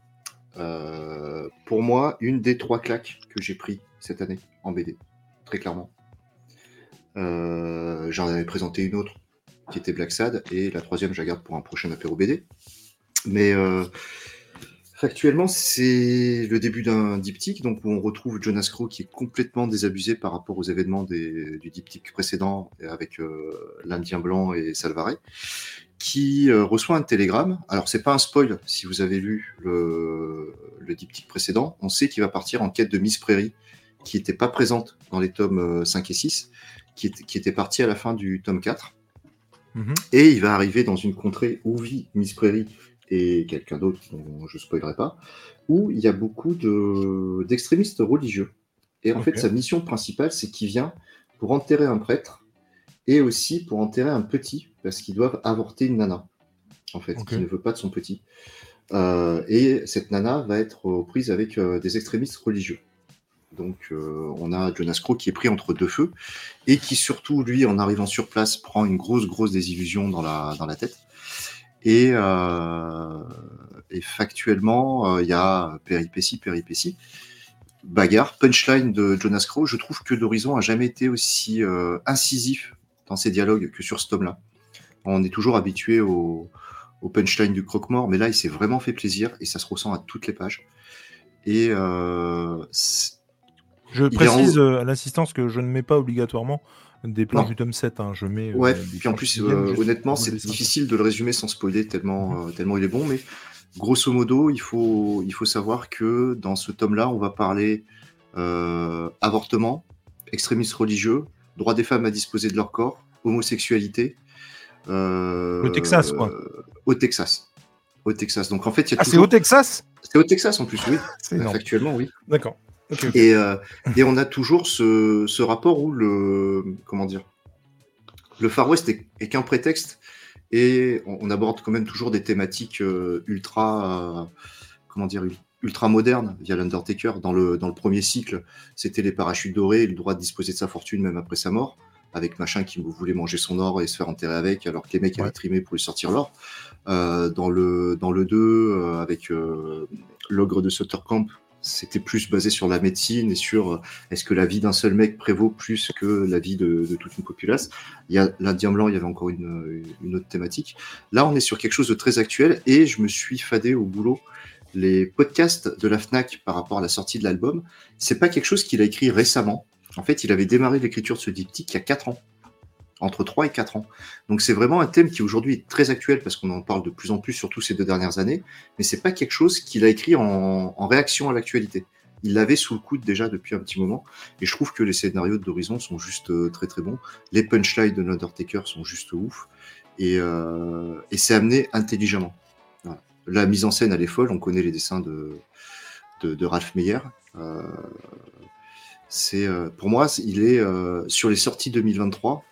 Euh, pour moi, une des trois claques que j'ai pris cette année en BD, très clairement. J'en avais présenté une autre qui était Black Sad et la troisième, je la garde pour un prochain apéro BD. Mais factuellement, c'est le début d'un diptyque donc où on retrouve Jonas Crow qui est complètement désabusé par rapport aux événements des- du diptyque précédent avec euh, l'Indien blanc et Salvaré qui euh, reçoit un télégramme. Alors, c'est pas un spoil si vous avez lu le, le diptyque précédent. On sait qu'il va partir en quête de Miss Prairie, qui n'était pas présente dans les tomes euh, 5 et 6, qui, était- qui était partie à la fin du tome 4. Mhm. Et il va arriver dans une contrée où vit Miss Prairie et quelqu'un d'autre dont je ne spoilerai pas, où il y a beaucoup de- d'extrémistes religieux. Et en fait, sa mission principale, c'est qu'il vient pour enterrer un prêtre et aussi pour enterrer un petit, parce qu'ils doivent avorter une nana, en fait, qui ne veut pas de son petit. Euh, et cette nana va être aux prises avec euh, des extrémistes religieux. Donc, euh, on a Jonas Crow qui est pris entre deux feux et qui, surtout, lui, en arrivant sur place, prend une grosse, grosse désillusion dans la, dans la tête. Et, euh, et factuellement, euh, il y a péripétie, péripétie, bagarre, punchline de Jonas Crow. Je trouve que d'Horizon a jamais été aussi euh, incisif dans ses dialogues que sur ce tome-là. On est toujours habitué au, au punchline du croque-mort, mais là, il s'est vraiment fait plaisir et ça se ressent à toutes les pages. Et euh, Je précise en à l'assistance que je ne mets pas obligatoirement des plans Non. du tome 7. hein. Je mets. euh, Ouais, des puis en plus, euh, honnêtement, c'est difficile de le résumer sans spoiler tellement, euh, tellement il est bon, mais grosso modo, il faut, il faut savoir que dans ce tome-là, on va parler euh, avortement, extrémisme religieux, droit des femmes à disposer de leur corps, homosexualité. euh, Le Texas, quoi. euh, au Texas. Au Texas. Donc en fait, il y a Ah, c'est au Texas? C'est au Texas en plus, oui. Factuellement, oui. D'accord. Et, euh, et on a toujours ce, ce rapport où le comment dire le Far West est, est qu'un prétexte et on, on aborde quand même toujours des thématiques euh, ultra euh, comment dire ultra modernes via l'Undertaker. Dans le, dans le premier cycle, c'était les parachutes dorés et le droit de disposer de sa fortune même après sa mort, avec machin qui voulait manger son or et se faire enterrer avec, alors que les mecs Ouais. avaient trimé pour lui sortir l'or. Euh, dans le dans le 2, euh, avec euh, l'ogre de Suttercamp, c'était plus basé sur la médecine et sur euh, est-ce que la vie d'un seul mec prévaut plus que la vie de, toute une populace? Il y a l'Indien blanc, il y avait encore une, une autre thématique. Là, on est sur quelque chose de très actuel et je me suis fadé au boulot. Les podcasts de la Fnac par rapport à la sortie de l'album, c'est pas quelque chose qu'il a écrit récemment. En fait, il avait démarré l'écriture de ce diptyque il y a 4 ans, entre 3 et 4 ans. Donc c'est vraiment un thème qui aujourd'hui est très actuel parce qu'on en parle de plus en plus, surtout ces deux dernières années, mais c'est pas quelque chose qu'il a écrit en, réaction à l'actualité. Il l'avait sous le coude déjà depuis un petit moment, et je trouve que les scénarios d'Horizon sont juste euh, très très bons. Les punchlines de l'Undertaker sont juste ouf, et, euh, c'est amené intelligemment. La mise en scène, elle est folle, on connaît les dessins de, de, Ralph Meyer. Euh, c'est pour moi, il est sur les sorties 2023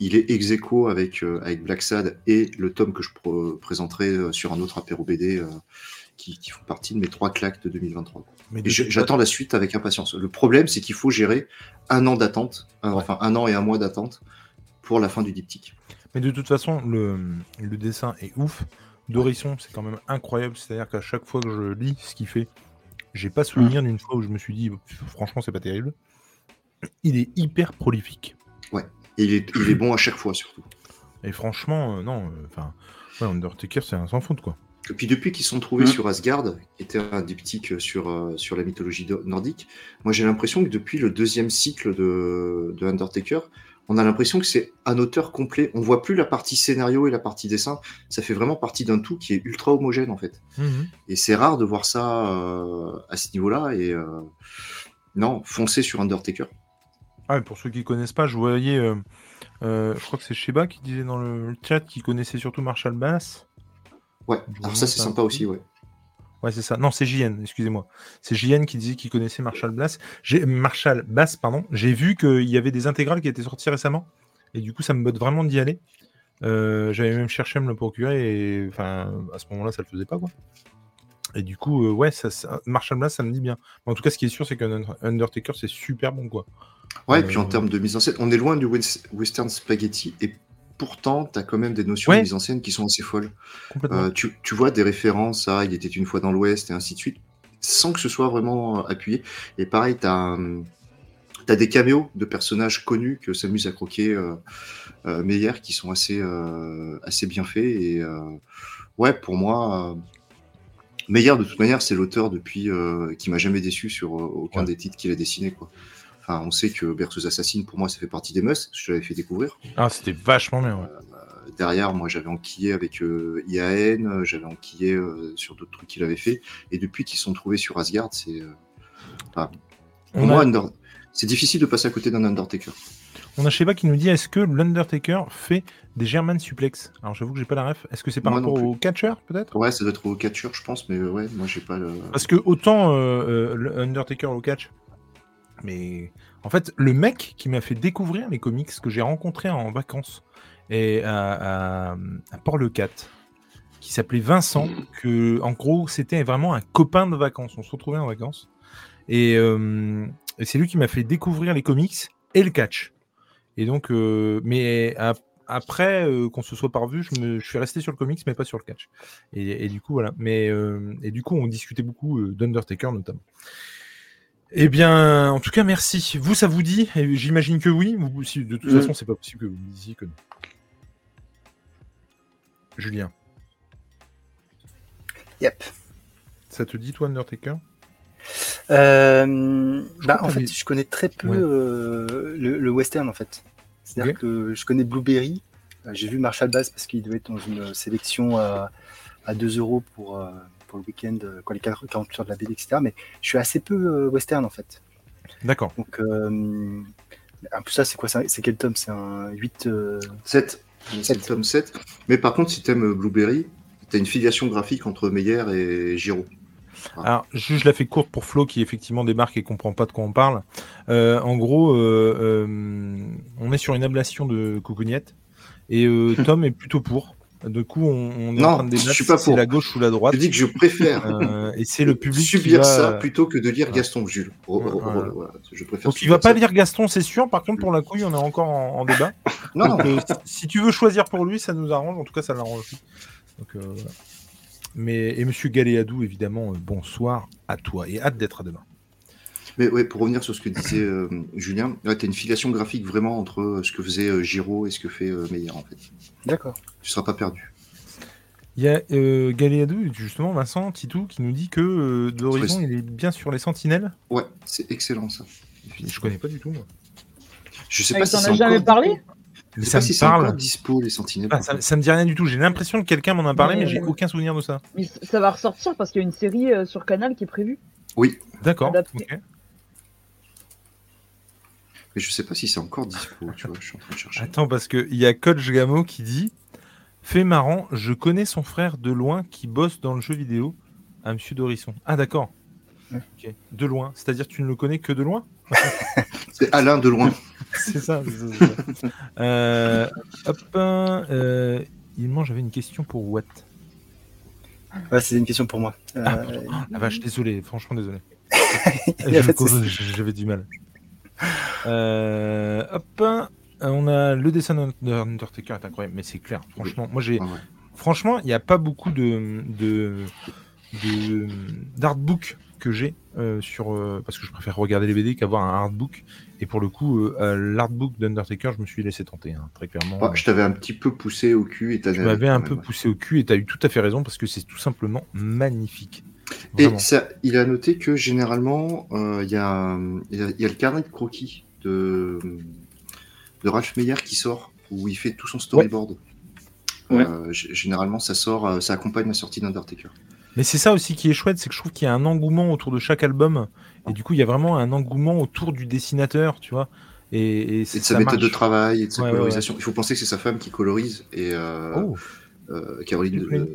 il est ex aequo avec, euh, avec Black Sad et le tome que je pr- présenterai euh, sur un autre apéro BD. euh, qui, qui font partie de mes trois claques de 2023. Mais j'attends la suite avec impatience. Le problème, c'est qu'il faut gérer un an d'attente, euh, enfin un an et un mois d'attente pour la fin du diptyque. Mais de toute façon, le, le dessin est ouf. Dorisson, c'est quand même incroyable. C'est-à-dire qu'à chaque fois que je lis ce qu'il fait, j'ai pas souvenir d'une fois où je me suis dit, franchement, c'est pas terrible. Il est hyper prolifique. Et il est, il est bon à chaque fois, surtout. Et franchement, euh, non, euh, enfin, ouais, Undertaker, c'est un sans faute, quoi. Et puis depuis qu'ils sont trouvés Mhm. sur Asgard, qui était un diptyque sur, euh, sur la mythologie nordique, moi j'ai l'impression que depuis le deuxième cycle de, de Undertaker, on a l'impression que c'est un auteur complet. On voit plus la partie scénario et la partie dessin. Ça fait vraiment partie d'un tout qui est ultra homogène en fait. Et c'est rare de voir ça euh, à ce niveau-là. Et euh, non, foncez sur Undertaker. Ah, pour ceux qui connaissent pas, je voyais, euh, euh, je crois que c'est Sheba qui disait dans le chat qu'il connaissait surtout Marshall Bass. Ouais, alors ça c'est sympa aussi, ouais. Ouais, c'est ça. Non, c'est JN, excusez-moi. C'est JN qui disait qu'il connaissait Marshall Bass. Marshall Bass, pardon. J'ai vu qu'il y avait des intégrales qui étaient sorties récemment. Et du coup, ça me botte vraiment d'y aller. Euh, J'avais même cherché à me le procurer. Et enfin, à ce moment-là, ça le faisait pas, quoi. Et du coup, euh, ouais, ça, ça- Marshall Bass, ça me dit bien. Mais en tout cas, ce qui est sûr, c'est qu'un Undertaker, c'est super bon, quoi. Ouais, et Euh, puis en termes de mise en scène, on est loin du wes- western spaghetti. Et pourtant, tu as quand même des notions Ouais. de mise en scène qui sont assez folles. Complètement. Euh, tu, tu vois des références à Il était une fois dans l'Ouest et ainsi de suite, sans que ce soit vraiment euh, appuyé. Et pareil, tu as, des caméos de personnages connus que s'amuse à croquer euh, euh, Meyer qui sont assez, euh, assez bien faits. Et euh, ouais, pour moi, euh, Meyer, de toute manière, c'est l'auteur depuis euh, qui m'a jamais déçu sur euh, aucun Ouais. des titres qu'il a dessinés. Quoi. Enfin, on sait que Berthoz Assassin, pour moi, ça fait partie des musts. Je l'avais fait découvrir. Ah, c'était vachement bien, ouais. Derrière, moi, j'avais enquillé avec euh, IAN, euh, j'avais enquillé euh, sur d'autres trucs qu'il avait fait. Et depuis qu'ils sont trouvés sur Asgard, c'est. euh, enfin, pour moi, Under- c'est difficile de passer à côté d'un Undertaker. On a Sheba qui nous dit est-ce que l'Undertaker fait des German suplex? Alors, j'avoue que j'ai pas la ref. Est-ce que c'est par Moi rapport au catcher, peut-être? Ouais, ça doit être au catcher, je pense, mais euh, ouais, moi, j'ai pas le. Parce que autant euh, euh, le Undertaker au catch, mais en fait, le mec qui m'a fait découvrir les comics que j'ai rencontré en vacances et à, à, à Port-le-Cat, qui s'appelait Vincent, que en gros c'était vraiment un copain de vacances. On se retrouvait en vacances et, euh, et c'est lui qui m'a fait découvrir les comics et le catch. Et donc, euh, mais après euh, qu'on se soit pas revu, je, me, je suis resté sur le comics mais pas sur le catch. Et, et du coup voilà. Mais euh, et du coup on discutait beaucoup d'Undertaker notamment. Eh bien, en tout cas, merci. Vous, ça vous dit? J'imagine que oui. Vous, si, de toute Mm. façon, c'est pas possible que vous me disiez que non. Julien, Yep. ça te dit toi Undertaker? Euh, bah, en fait, je connais très peu Ouais. euh, le, le western en fait. C'est-à-dire que je connais Blueberry. Euh, J'ai vu Marshall Bass parce qu'il devait être dans une sélection à, à 2 euros pour, pour le week-end, quand les 40 40 heures de la BD, etc. Mais je suis assez peu euh, western en fait. D'accord. Donc, euh, un peu ça, c'est quoi C'est quel tome? C'est un 8 euh, 7. C'est le tome 7. Mais par contre, si t'aimes Blueberry, t'as une filiation graphique entre Meyer et Giraud. Alors, je, je la fais courte pour Flo qui effectivement débarque et comprend pas de quoi on parle. Euh, en gros, euh, euh, on est sur une ablation de coucougnette et Tom est plutôt pour. Du coup, on, on est Non, en train de je débattre suis pas si c'est la gauche ou la droite. Je dis que je préfère et c'est le public qui subir va... ça plutôt que de lire. Gaston Jules. Oh, oh, oh, Voilà. voilà. Je préfère Donc il va pas ça. lire Gaston, c'est sûr. Par contre, pour la couille, on est encore en, en débat. Non. Donc, si, tu veux choisir pour lui, ça nous arrange. En tout cas, ça l'arrange aussi. Donc, voilà. Mais et Monsieur Galéadou, évidemment, euh, bonsoir à toi et hâte d'être à demain. Mais ouais, pour revenir sur ce que disait euh, Julien, ouais, tu as une filiation graphique vraiment entre euh, ce que faisait euh, Giraud et ce que fait euh, Meyer en fait. D'accord. Tu seras pas perdu. Il y a euh, Galéadou, justement, Vincent Titou, qui nous dit que euh, d'horizon, Oui. il est bien sur les sentinelles. Ouais, c'est excellent ça. Je connais pas du tout. Moi. Je sais Ah, pas si a jamais encore parlé? Mais Je sais ça pas me si c'est encore parle. dispo les sentinelles. Ah, ça, ça me dit rien du tout. J'ai l'impression que quelqu'un m'en a parlé, Mais- mais j'ai aucun souvenir de ça. Mais ça va ressortir parce qu'il y a une série euh, sur Canal qui est prévue. Oui, D'accord. Adapté. ok. mais je sais pas si c'est encore dispo. Tu vois, je suis en train de chercher. Attends, parce qu'il y a Coach Gamo qui dit Fait marrant, je connais son frère de loin qui bosse dans le jeu vidéo à Monsieur Dorisson. Ah, d'accord. Ouais. De loin. C'est-à-dire tu ne le connais que de loin? C'est Alain de loin. C'est ça. Euh, hop. euh, il mange, j'avais une question pour Watt. Ouais, c'est une question pour moi. Euh, Ah vache, désolé, franchement désolé. J'avais du mal. Euh, hop, on a le dessin d'Undertaker est incroyable, mais c'est clair. Franchement, moi j'ai, ouais. franchement, il n'y a pas beaucoup de de de- d'artbook que j'ai euh, sur euh, parce que je préfère regarder les BD qu'avoir un artbook. Et pour le coup, euh, l'artbook d'Undertaker, je me suis laissé tenter, hein, très clairement. Ah, je t'avais un petit peu poussé au cul et t'as Tu m'avais un peu poussé au cul et tu as eu tout à fait raison parce que c'est tout simplement magnifique. Et ça, il a noté que généralement, euh, il y, a, y le carnet de croquis de, de Ralph Meyer qui sort, où il fait tout son storyboard. Ouais. Euh, généralement, ça sort, ça accompagne la sortie d'Undertaker. Mais c'est ça aussi qui est chouette, c'est que je trouve qu'il y a un engouement autour de chaque album. Et du coup, il y a vraiment un engouement autour du dessinateur, tu vois. Et, et, Et ça de sa méthode marche. de travail et de sa Ouais, ouais, colorisation. Il faut penser que c'est sa femme qui colorise et euh, Oh, euh, Caroline, euh,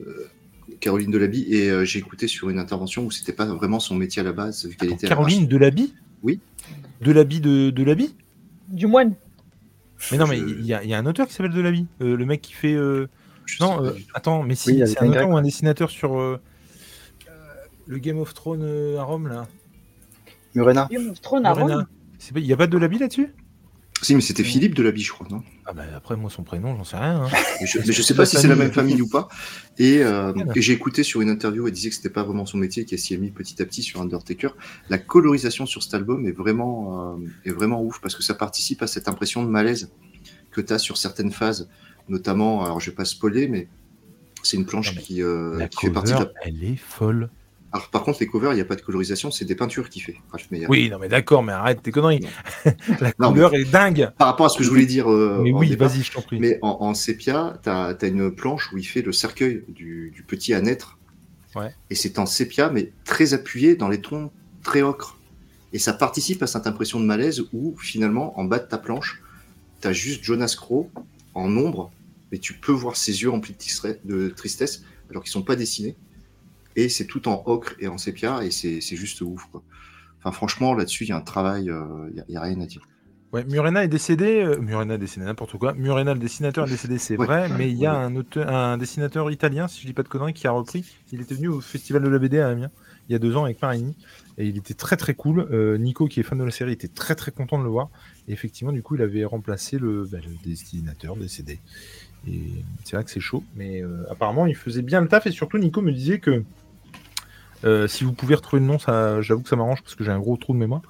Caroline Delaby. Et euh, j'ai écouté sur une intervention où c'était pas vraiment son métier à la base, vu qu'elle attends, était Caroline Delaby? Oui. Delaby de Delaby? Du moine. Mais non, mais Je- il y, a- il y a un auteur qui s'appelle Delaby. Euh, le mec qui fait. euh, Non, euh, attends, mais si, Oui, c'est un auteur ou un dessinateur sur le Game of Thrones euh, à Rome, là. Murena. Game of Thrones à Lorena. Rome. Il n'y a pas de Delaby là-dessus? Si, mais c'était Philippe Delaby, je crois, non? Ah bah après, moi, son prénom, j'en sais rien. hein. Mais je, mais je sais pas si c'est la même famille ou pas. Et, euh, et j'ai écouté sur une interview, elle disait que c'était pas vraiment son métier, qu'elle s'y est mis petit à petit sur Undertaker. La colorisation sur cet album est vraiment, euh, est vraiment ouf parce que ça participe à cette impression de malaise que tu as sur certaines phases. Notamment, alors je vais pas spoiler, mais c'est une planche Non, qui, euh, La qui fait partie de la... elle est folle. Alors par contre, les covers, il n'y a pas de colorisation, c'est des peintures qu'il fait, Ralph Meyer. Oui, non, mais d'accord, mais arrête tes conneries. La Non, couleur est dingue. Par rapport à ce que je voulais dire. euh, mais oui, vas-y, je t'en prie. Mais en, en sépia, tu as, une planche où il fait le cercueil du, du petit à naître. Ouais. Et c'est en sépia, mais très appuyé dans les tons très ocre. Et ça participe à cette impression de malaise où, finalement, en bas de ta planche, tu as juste Jonas Crow en ombre, mais tu peux voir ses yeux remplis de, de tristesse, alors qu'ils sont pas dessinés. Et c'est tout en ocre et en sépia, et c'est juste ouf. Quoi. Enfin, franchement, là-dessus, il y a un travail, il n'y a, rien à dire. Ouais, Murena est décédé. euh, Murena est décédé, n'importe quoi. Murena, le dessinateur, est décédé, c'est Ouais. vrai. Mais il y a un, auteur, un dessinateur italien, si je dis pas de conneries, qui a repris. Il était venu au Festival de la BD à Amiens il y a deux ans avec Marini. Et il était très très cool. Euh, Nico, qui est fan de la série, était très très content de le voir. Et effectivement, du coup, il avait remplacé le, bah, le dessinateur décédé. Et c'est vrai que c'est chaud. Mais euh, apparemment, il faisait bien le taf. Et surtout, Nico me disait que euh, si vous pouvez retrouver le nom, ça, j'avoue que ça m'arrange parce que j'ai un gros trou de mémoire.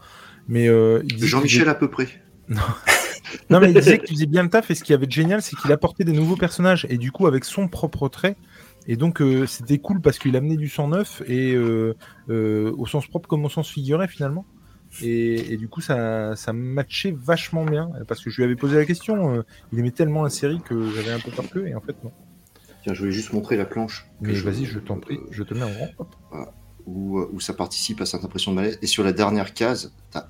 Mais euh, Jean-Michel à peu près. non, mais il disait qu'il faisait bien le taf et ce qui avait de génial, c'est qu'il apportait des nouveaux personnages et du coup avec son propre trait. Et donc euh, c'était cool parce qu'il amenait du sang neuf et euh, au sens propre comme au sens figuré finalement. Et, et du coup ça, ça matchait vachement bien parce que je lui avais posé la question. il aimait tellement la série que j'avais un peu peur que et en fait non. Tiens, je voulais juste montrer la planche. Mais vas-y, je t'en prie, je te mets en grand. Hop. Où, euh, où ça participe à cette impression de malaise. Et sur la dernière case, t'as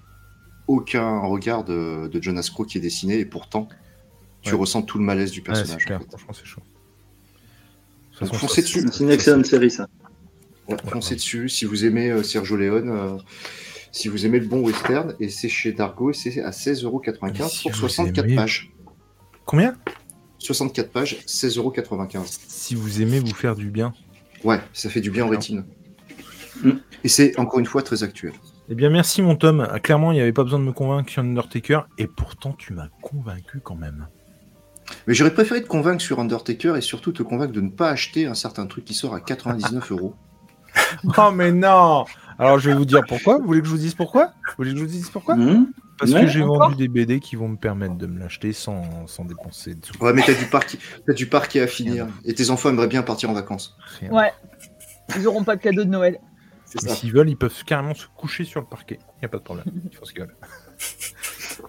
aucun regard de, de Jonas Crow qui est dessiné, et pourtant, tu Ouais. ressens tout le malaise du Ouais, personnage. c'est clair, en fait. franchement c'est chaud. Foncez dessus. C'est une excellente série, ça. Ouais, foncez dessus si vous aimez euh, Sergio Leone, euh, si vous aimez le bon western, et c'est chez Dargo, et c'est à 16,95€ Mais si pour vous 64 aimez- pages. Combien? 64 pages, 16,95€. Si vous aimez vous faire du bien. Ouais, ça fait du bien en rétine. Et c'est encore une fois très actuel. Eh bien, merci mon Tom. Ah, Clairement, il n'y avait pas besoin de me convaincre sur Undertaker, et pourtant, tu m'as convaincu quand même. Mais j'aurais préféré te convaincre sur Undertaker et surtout te convaincre de ne pas acheter un certain truc qui sort à 99 euros. Oh, mais non Alors, je vais vous dire pourquoi. Vous voulez que je vous dise pourquoi? Vous voulez que je vous dise pourquoi? Mmh. Parce Ouais, que j'ai vendu des BD qui vont me permettre de me l'acheter sans, sans dépenser de sous. Ouais, mais t'as du parquet, t'as du parquet à finir. Et tes enfants aimeraient bien partir en vacances. Rien. Ouais. Ils auront pas de cadeau de Noël. S'ils veulent, ils peuvent carrément se coucher sur le parquet. Il n'y a pas de problème. Ils font ce qu'ils veulent.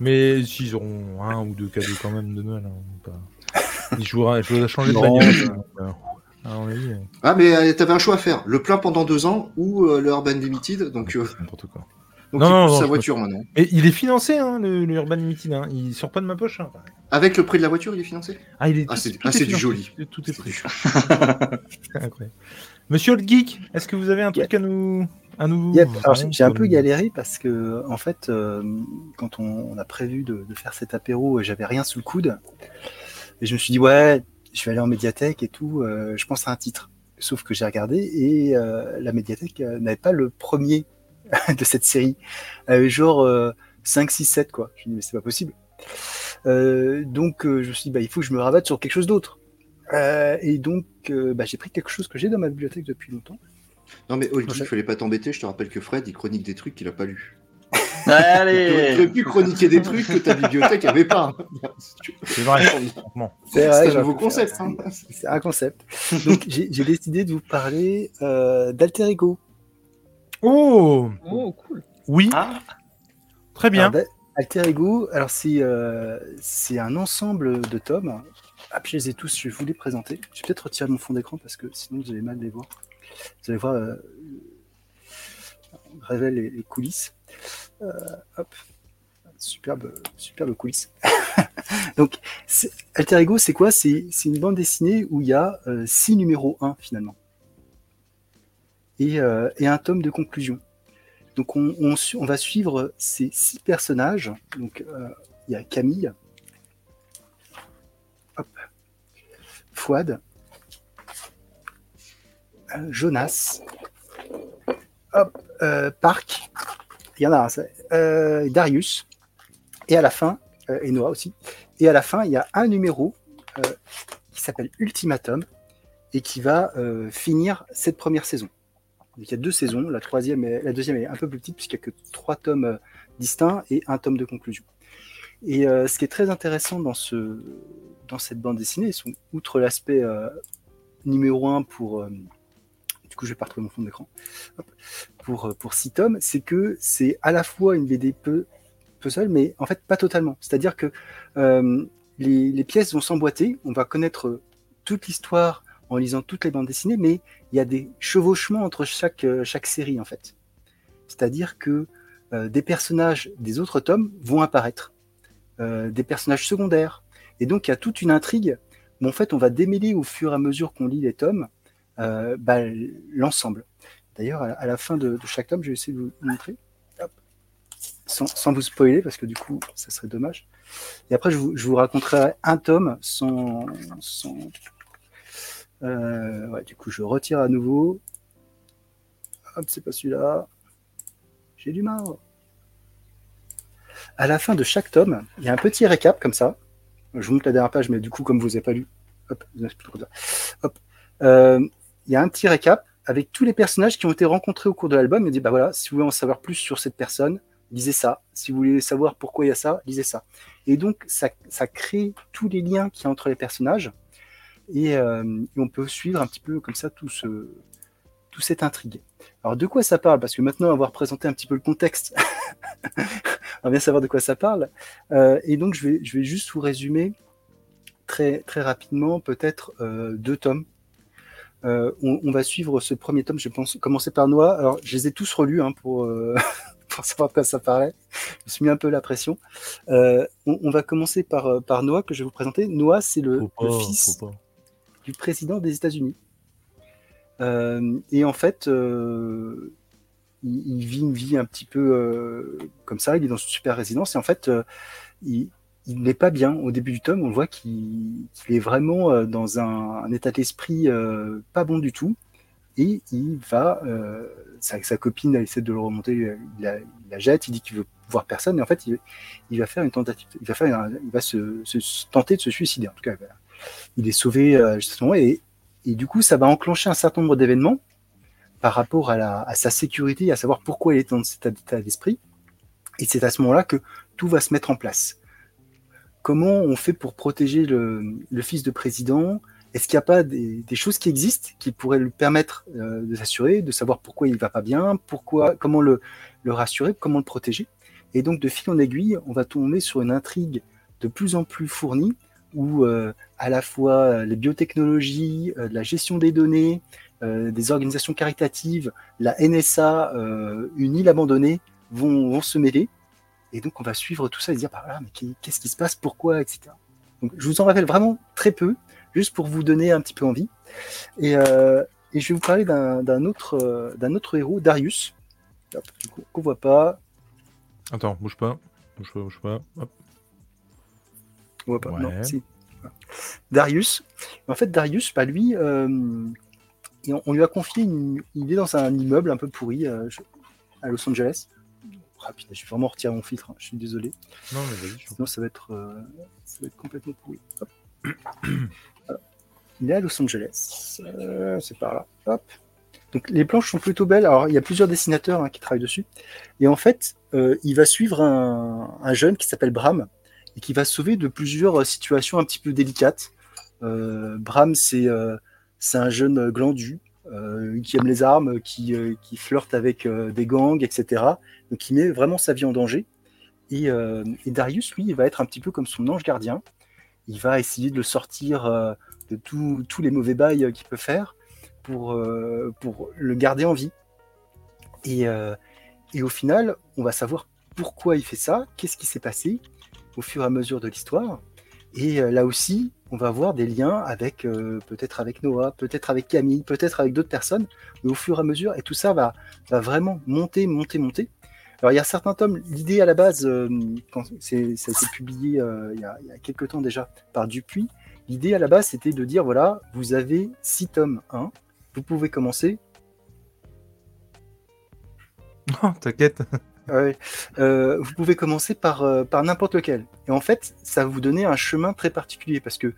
Mais s'ils auront un ou deux cadeaux quand même de Noël. hein, pas... Ils je dois changer de bagnole. euh, à mon avis, euh, Ah, mais euh, t'avais un choix à faire. Le plein pendant deux ans ou euh, le Urban Limited. Donc, euh, n'importe quoi. donc Non, il non, pousse non, sa voiture maintenant. Et il est financé, hein, le, le Urban Limited. Hein. Il sort pas de ma poche. hein. Avec le prix de la voiture, il est financé? Ah, il est, Ah, c'est- ah, est c'est du joli. Tout est pris. C'est incroyable. Monsieur le geek, est-ce que vous avez un truc à nous, à nous j'ai- un peu galéré parce que, en fait, euh, quand on, on a prévu de, de faire cet apéro, euh, j'avais rien sous le coude. Et je me suis dit, ouais, je vais aller en médiathèque et tout. euh, je pense à un titre. sauf que j'ai regardé et euh, la médiathèque n'avait pas le premier de cette série. Elle avait genre 5, 6, 7 quoi. Je me dis mais c'est pas possible. donc je me suis dit bah, il faut que je me rabatte sur quelque chose d'autre. Et donc bah, j'ai pris quelque chose que j'ai dans ma bibliothèque depuis longtemps. Non mais Olgi, il fallait pas t'embêter, je te rappelle que Fred il chronique des trucs qu'il a pas lu. Allez Tu aurais pu chroniquer des trucs que ta bibliothèque avait pas. C'est vrai. C'est C'est un nouveau concept. hein. C'est un concept. Donc j'ai décidé de vous parler euh, d'Alter Ego. Oh Oh, cool. Oui, Ah, très bien. Alors, Alter Ego, alors c'est euh, c'est un ensemble de tomes. Ah, puis je les ai tous, je vais vous les présenter. Je vais peut-être retirer mon fond d'écran parce que sinon vous allez mal les voir. Vous allez voir, euh, on révèle les, coulisses. Euh, hop, superbe, superbe coulisses. Donc, Alter Ego, c'est quoi? C'est une bande dessinée où il y a euh, six numéros 1 finalement. Et, euh, et un tome de conclusion. Donc on, on on va suivre ces six personnages. Donc euh, il y a Camille, Fouad, euh, Jonas, hop, euh, Park, il y en a un, euh, Darius, et à la fin, et Noah aussi, et à la fin il y a un numéro qui s'appelle Ultimatum et qui va finir cette première saison. Il y a deux saisons, la troisième et la deuxième est un peu plus petite puisqu'il n'y a que trois tomes distincts et un tome de conclusion. Et euh, ce qui est très intéressant dans, ce, dans cette bande dessinée, outre l'aspect euh, numéro un pour... euh, du coup, je vais pas retrouver mon fond d'écran. Pour, pour six tomes, c'est que c'est à la fois une BD peu, seule, mais en fait pas totalement. C'est-à-dire que les, pièces vont s'emboîter, on va connaître toute l'histoire en lisant toutes les bandes dessinées, mais il y a des chevauchements entre chaque, série en fait. C'est-à-dire que des personnages des autres tomes vont apparaître, des personnages secondaires, et donc il y a toute une intrigue. Mais en fait, on va démêler au fur et à mesure qu'on lit les tomes euh, bah, l'ensemble. D'ailleurs, à, la- fin de, chaque tome, je vais essayer de vous montrer. Sans, vous spoiler, parce que du coup, ça serait dommage. Et après, je vous, raconterai un tome sans, euh, du coup, je retire à nouveau. Hop, c'est pas celui-là. J'ai du mal. À la fin de chaque tome, il y a un petit récap comme ça. Je vous montre la dernière page, mais du coup, comme vous n'avez pas lu. Euh, il y a un petit récap avec tous les personnages qui ont été rencontrés au cours de l'album. Il dit bah voilà, si vous voulez en savoir plus sur cette personne, lisez ça. Si vous voulez savoir pourquoi il y a ça, lisez ça. Et donc, ça, crée tous les liens qu'il y a entre les personnages et, euh, et on peut suivre un petit peu comme ça tout ce tout cette intrigue. Alors de quoi ça parle? Parce que maintenant avoir présenté un petit peu le contexte, on va bien savoir de quoi ça parle. Euh, et donc je vais je vais juste vous résumer très très rapidement peut-être euh, deux tomes. Euh, on, on va suivre ce premier tome. Je pense commencer par Noah. Alors je les ai tous relus hein, pour pour savoir de quoi ça parlait. Je me suis mis un peu la pression. On, on va commencer par par Noah que je vais vous présenter. Noah c'est le, fils du président des États-Unis. Euh, et en fait, euh, il, vit une vie un petit peu euh, comme ça. Il est dans une super résidence et en fait, il, n'est pas bien. Au début du tome, on voit qu'il est vraiment dans un, état d'esprit pas bon du tout. Et il va, euh, sa, copine essaie de le remonter, il la, jette, il dit qu'il veut voir personne, et en fait, il, va faire une tentative, il va se, tenter de se suicider. En tout cas, il est sauvé justement, et, et du coup, ça va enclencher un certain nombre d'événements par rapport à, sa sécurité, à savoir pourquoi il est dans cet état d'esprit. Et c'est à ce moment-là que tout va se mettre en place. Comment on fait pour protéger le, fils de président? Est-ce qu'il n'y a pas des, choses qui existent qui pourraient lui permettre euh, de s'assurer, de savoir pourquoi il va pas bien, pourquoi, comment le, le rassurer, comment le protéger? Et donc, de fil en aiguille, on va tomber sur une intrigue de plus en plus fournie où euh, à la fois euh, les biotechnologies, euh, la gestion des données, des organisations caritatives, la NSA, une île abandonnée vont, vont se mêler. Et donc on va suivre tout ça et dire, bah voilà, mais qu'est-ce qui se passe, pourquoi, etc. Donc je vous en rappelle vraiment très peu, juste pour vous donner un petit peu envie. Et, et je vais vous parler d'un autre, d'un autre héros, Darius, qu'on voit pas, Attends, bouge pas. Bouge pas, bouge pas. On voit pas. Ouais. Non, si. Darius. En fait, Darius, bah, lui, euh, on, lui a confié une, il est dans un immeuble un peu pourri euh, à Los Angeles. Ah, putain, je vais vraiment retirer mon filtre, hein, je suis désolé. Non, mais vas-y. Sinon, ça va être, euh, ça va être complètement pourri. Hop. Voilà. Il est à Los Angeles. C'est par là. Hop. Donc, les planches sont plutôt belles. Alors, il y a plusieurs dessinateurs hein, qui travaillent dessus. Et en fait, il va suivre un, un jeune qui s'appelle Bram et qui va sauver de plusieurs euh, situations un petit peu délicates. Euh, Bram, c'est euh, c'est un jeune glandu qui aime les armes, qui, qui flirte avec des gangs, etc. Donc, qui met vraiment sa vie en danger. Et, Darius, lui, il va être un petit peu comme son ange gardien. Il va essayer de le sortir de tout- tous les mauvais bails qu'il peut faire pour, pour le garder en vie. Et, et au final, on va savoir pourquoi il fait ça, qu'est-ce qui s'est passé au fur et à mesure de l'histoire. Et euh, là aussi, on va avoir des liens avec euh, peut-être avec Noah, peut-être avec Camille, peut-être avec d'autres personnes, mais au fur et à mesure, et tout ça va, va vraiment monter, monter, monter. Alors, il y a certains tomes, l'idée à la base, euh, quand c'est, ça a été publié il, y a, il y a quelques temps déjà par Dupuis, l'idée à la base, c'était de dire voilà, vous avez six tomes 1, vous pouvez commencer. Non, t'inquiète. Ouais, euh, vous pouvez commencer par, euh, par n'importe lequel. Et en fait, ça va vous donner un chemin très particulier parce que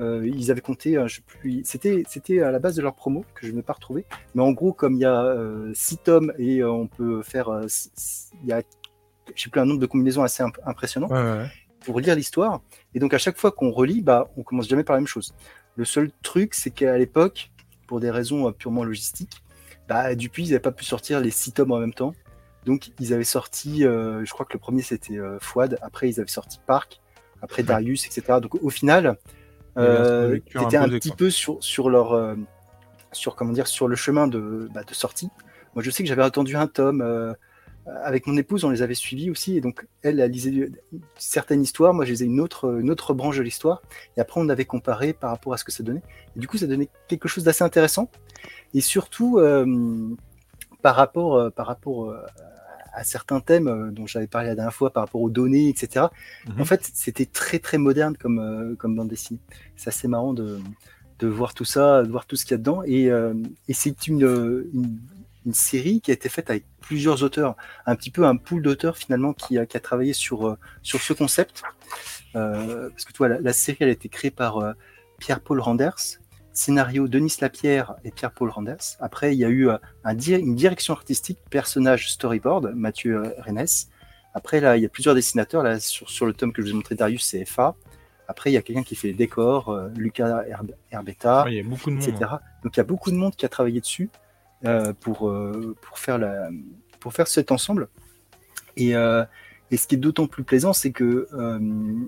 euh, ils avaient compté, je sais plus, c'était, c'était à la base de leur promo que je n'ai pas retrouvé. Mais en gros, comme il y a euh, six tomes et on peut faire, il y a, je sais plus, un nombre de combinaisons assez imp- impressionnant. Ouais, ouais. pour lire l'histoire. Et donc à chaque fois qu'on relit, bah, on commence jamais par la même chose. Le seul truc, c'est qu'à l'époque, pour des raisons purement logistiques, bah, Dupuis, ils n'avaient pas pu sortir les six tomes en même temps. Donc ils avaient sorti, euh, je crois que le premier c'était euh, Fouad, après ils avaient sorti Park, après Darius, etc. Donc au final, euh, c'était un petit quoi. peu sur, sur leur, euh, sur comment dire, sur le chemin de, bah, de sortie. Moi je sais que j'avais attendu un tome. euh, avec mon épouse, on les avait suivis aussi, et donc elle, elle lisait certaines histoires, moi je lisais une autre, une autre branche de l'histoire, et après on avait comparé par rapport à ce que ça donnait. Et du coup, ça donnait quelque chose d'assez intéressant, et surtout par rapport, par rapport à certains thèmes euh, dont j'avais parlé la dernière fois, par rapport aux données, etc. Mhm. En fait, c'était très très moderne comme, euh, comme bande dessinée. C'est assez marrant de, de voir tout ça, de voir tout ce qu'il y a dedans, et, euh, et c'est une, une, une série qui a été faite avec plusieurs auteurs, un petit peu un pool d'auteurs finalement qui a, qui a travaillé sur, euh, sur ce concept. Euh, parce que tu vois, la, la série elle a été créée par Pierre-Paul Randers, scénario Denis Lapierre et Pierre-Paul Randers. Après, il y a eu euh, un di- une direction artistique, personnage storyboard, Mathieu euh, Rennes. Après, là, il y a plusieurs dessinateurs. Là, sur, sur le tome que je vous ai montré, Darius, c'est FA. Après, il y a quelqu'un qui fait les décors, euh, Lucas Herb- Herbetta Ouais, Il y a beaucoup de monde. etc. hein. Donc il y a beaucoup de monde qui a travaillé dessus euh, pour, euh, pour, faire la, pour faire cet ensemble. Et, et ce qui est d'autant plus plaisant, c'est que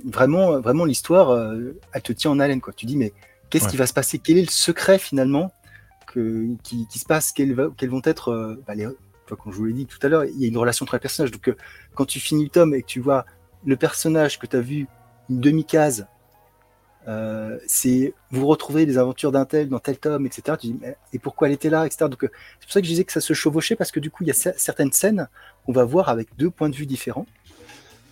vraiment, vraiment l'histoire, elle te tient en haleine. Quoi. Tu dis, mais qu'est-ce Ouais. qui va se passer? Quel est le secret finalement que, qui, qui se passe? Va- quels vont être, euh, bah, les, enfin, comme je vous l'ai dit tout à l'heure, il y a une relation entre les personnages. Donc euh, quand tu finis le tome et que tu vois le personnage que tu as vu une demi-case euh, c'est vous retrouvez les aventures d'un tel dans tel tome, etc. Tu dis, mais, et pourquoi elle était là, etc. Donc euh, c'est pour ça que je disais que ça se chevauchait parce que du coup il y a cer- certaines scènes qu'on va voir avec deux points de vue différents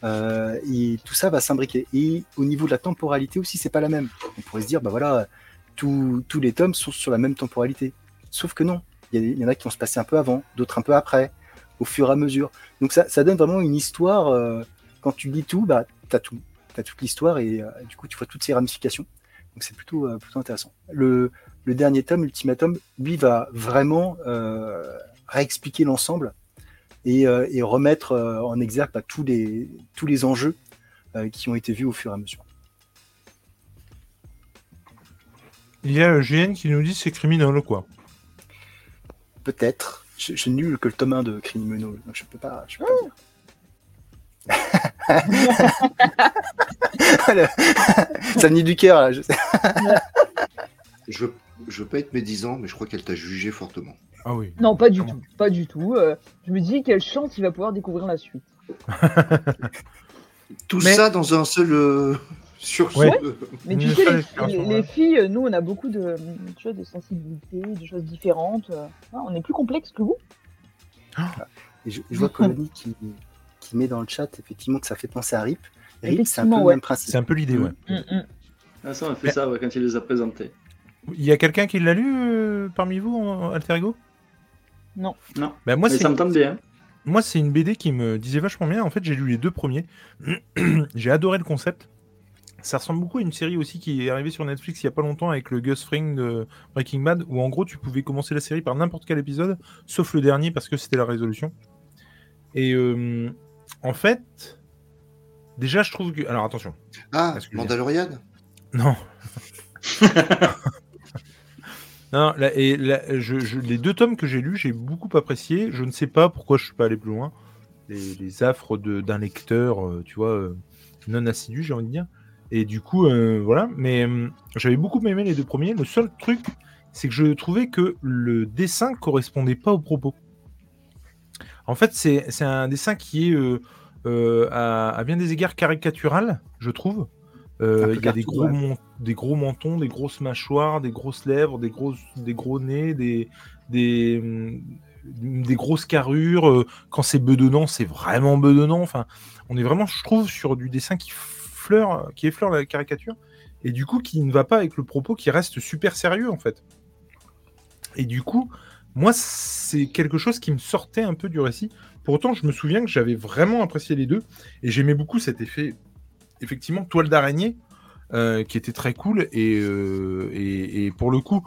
Euh, et tout ça va s'imbriquer. Et au niveau de la temporalité aussi, c'est pas la même. On pourrait se dire, bah voilà, tous les tomes sont sur la même temporalité. Sauf que non, il y, en a qui vont se passer un peu avant, d'autres un peu après, au fur et à mesure. Donc ça, ça donne vraiment une histoire. euh, quand tu lis tout, bah t'as tout tu as toute l'histoire et euh, du coup tu vois toutes ces ramifications. Donc c'est plutôt, plutôt intéressant. Le, le dernier tome, Ultimatum, lui va vraiment réexpliquer l'ensemble et, euh, et remettre euh, en exergue bah, tous, les, tous les enjeux euh, qui ont été vus au fur et à mesure. Il y a GN qui nous dit c'est criminel quoi? Peut-être. Je, je n'ai lu que le tome 1 de Criminal, donc je peux pas, je peux pas dire. Ça venait du cœur là. je sais. Je, je veux pas être médisant, mais je crois qu'elle t'a jugé fortement. Ah oui. Non, pas du Comment tout. Pas du tout. Euh, je me dis quelle chance il va pouvoir découvrir la suite. Tout Mais- ça dans un seul. euh, sur Ouais. ce- Mais tu sais, les, expérience, les- ouais. les filles, nous, on a beaucoup de, tu vois, de sensibilité, de choses différentes. euh, hein, on est plus complexe que vous. Je, je vois Colony qui, qui met dans le chat effectivement que ça fait penser à RIP. RIP, c'est un peu Effectivement, le ouais. même principe. C'est un peu l'idée, ouais. Mm, mm. Ah, ça, on a fait ça ouais, quand il les a présentés. Il y a quelqu'un qui l'a lu euh, parmi vous, en Alter Ego? Non. Non. Ben, moi, Mais c'est ça me tente bien. Moi, c'est une BD qui me disait vachement bien. En fait, j'ai lu les deux premiers. j'ai adoré le concept. Ça ressemble beaucoup à une série aussi qui est arrivée sur Netflix il y a pas longtemps avec le Gus Fring de Breaking Bad, où en gros, tu pouvais commencer la série par n'importe quel épisode, sauf le dernier parce que c'était la résolution. Et euh, en fait, déjà, je trouve que. Alors attention. Ah. Mandalorian? Non. non, les deux tomes que j'ai lus, j'ai beaucoup apprécié. Je ne sais pas pourquoi je suis pas allé plus loin. Les, affres d'un lecteur, euh, tu vois, euh, non assidu, j'ai envie de dire. Et du coup, euh, voilà. Mais j'avais beaucoup aimé les deux premiers. Le seul truc, c'est que je trouvais que le dessin correspondait pas au propos. En fait, c'est un dessin qui est à bien des égards caricatural, je trouve. Euh, il y a des gros, ouais. des gros mentons, des grosses mâchoires, des grosses lèvres, des, grosses, des gros nez, des, des, hum, des grosses carrures. euh, Quand c'est bedonnant, c'est vraiment bedonnant. Enfin, on est vraiment, je trouve, sur du dessin qui fleure, qui effleure la caricature et du coup qui ne va pas avec le propos qui reste super sérieux en fait. Et du coup, moi, c'est quelque chose qui me sortait un peu du récit. Pour autant, je me souviens que j'avais vraiment apprécié les deux et j'aimais beaucoup cet effet, effectivement, toile d'araignée euh, qui était très cool. Et, euh, pour le coup,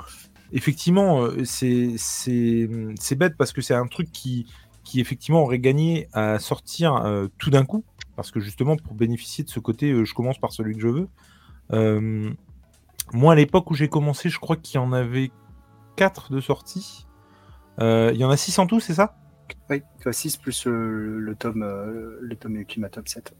effectivement, euh, c'est bête parce que c'est un truc qui, qui, effectivement, aurait gagné à sortir tout d'un coup. Parce que justement, pour bénéficier de ce côté, je commence par celui que je veux. Moi, à l'époque où j'ai commencé, je crois qu'il y en avait 4 de sortie. Il y en a 6 en tout, c'est ça? Oui, 6 plus le tome, le tome Top 7.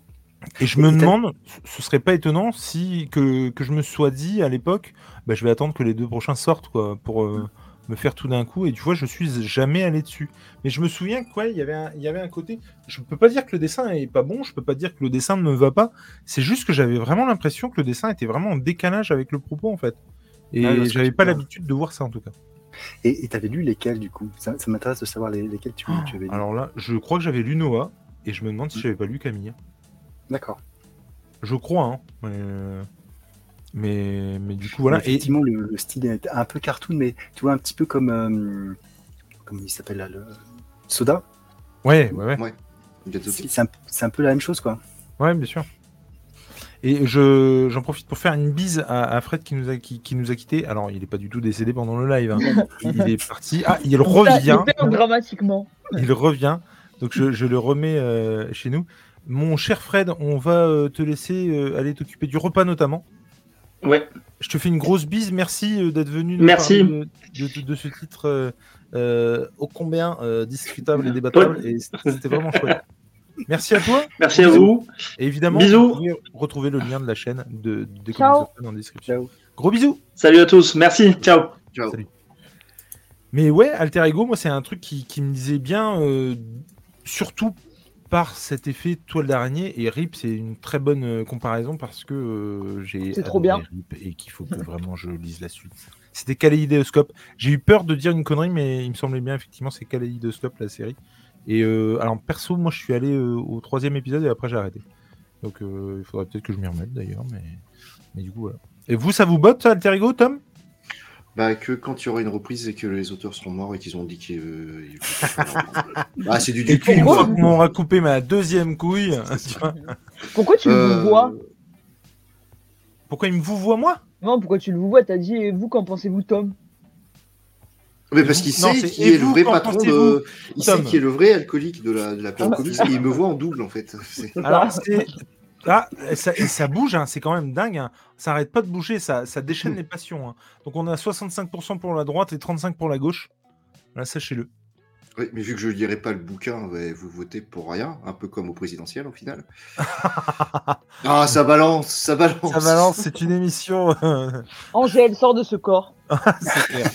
Et je me Et demande, ce serait pas étonnant si que, que je me sois dit à l'époque, bah, je vais attendre que les deux prochains sortent quoi, pour euh, me faire tout d'un coup. Et tu vois, je suis jamais allé dessus. Mais je me souviens qu'il ouais, il y avait un- il y avait un côté. Je peux pas dire que le dessin est pas bon, je peux pas dire que le dessin ne me va pas. C'est juste que j'avais vraiment l'impression que le dessin était vraiment en décalage avec le propos en fait. Et que j'avais pas l'habitude de voir ça en tout cas. Et tu avais lu lesquels du coup? Ça, ça m'intéresse de savoir les- lesquels tu, tu avais lu. Alors là, je crois que j'avais lu Noah et je me demande si j'avais pas lu Camille. D'accord. Je crois, hein. Mais, mais, mais du coup, voilà. Mais Et Effectivement, le, le style est un peu cartoon, mais tu vois, un petit peu comme. euh, comment il s'appelle là le... Soda ouais, ouais, ouais. C'est un, c'est un peu la même chose quoi. Ouais, bien sûr. Et je, j'en profite pour faire une bise à, à Fred qui nous a, qui, qui nous a quittés. Alors, il n'est pas du tout décédé pendant le live. hein. Il est parti. Ah, il revient. Il perd dramatiquement. Il revient. Donc, je, je le remets euh, chez nous. Mon cher Fred, on va euh, te laisser euh, aller t'occuper du repas notamment. Ouais. Je te fais une grosse bise. Merci euh, d'être venu nous Merci. parler de, de- de ce titre euh, ô combien euh, discutable et débattable. Et c'était vraiment chouette. Merci à toi. Merci à vous. Et évidemment, Bisous. vous pouvez retrouver le lien de la chaîne de, de Ciao. Dans la description. Ciao. Gros bisous. Salut à tous. Merci. Ciao. Ciao. Salut. Mais ouais, Alter Ego, moi, c'est un truc qui, qui me disait bien, euh, surtout par cet effet toile d'araignée. Et RIP, c'est une très bonne euh, comparaison parce que euh, j'ai. C'est trop bien. RIP et qu'il faut que vraiment je lise la suite. C'était Kaléidoscope. J'ai eu peur de dire une connerie, mais il me semblait bien, effectivement, c'est Kaléidoscope, la série. Et euh, alors, perso, moi, je suis allé euh, au troisième épisode et après, j'ai arrêté. Donc, il faudrait peut-être que je m'y remette d'ailleurs, mais... mais du coup, voilà. Et vous, ça vous botte, ça, Alter Ego, Tom? Bah, que quand il y aura une reprise et que les auteurs seront morts et qu'ils ont dit qu'ils. euh, ils- ah, c'est du Et du Pourquoi qu'on m'aura coupé ma deuxième couille, tu vois, Pourquoi tu le Euh, vois pourquoi il me vous voit moi Non, pourquoi tu le vois T'as dit, et vous, qu'en pensez-vous, Tom Mais parce qu'il sait qui est le vous, vrai patron de. Il sait qui est le vrai alcoolique de la, de la Période Ah, Comics et il me voit en double en fait. C'est- Alors, Ah, ça, et ça bouge, hein, c'est quand même dingue. hein. Ça arrête pas de bouger, ça, ça déchaîne les passions. hein. Donc, on a 65% pour la droite et 35% pour la gauche. Là, sachez-le. Oui, mais vu que je ne lirai pas le bouquin, vous votez pour rien, un peu comme au présidentiel au final. ah, ça balance, ça balance. Ça balance, c'est une émission. Angèle, sort de ce corps. c'est clair.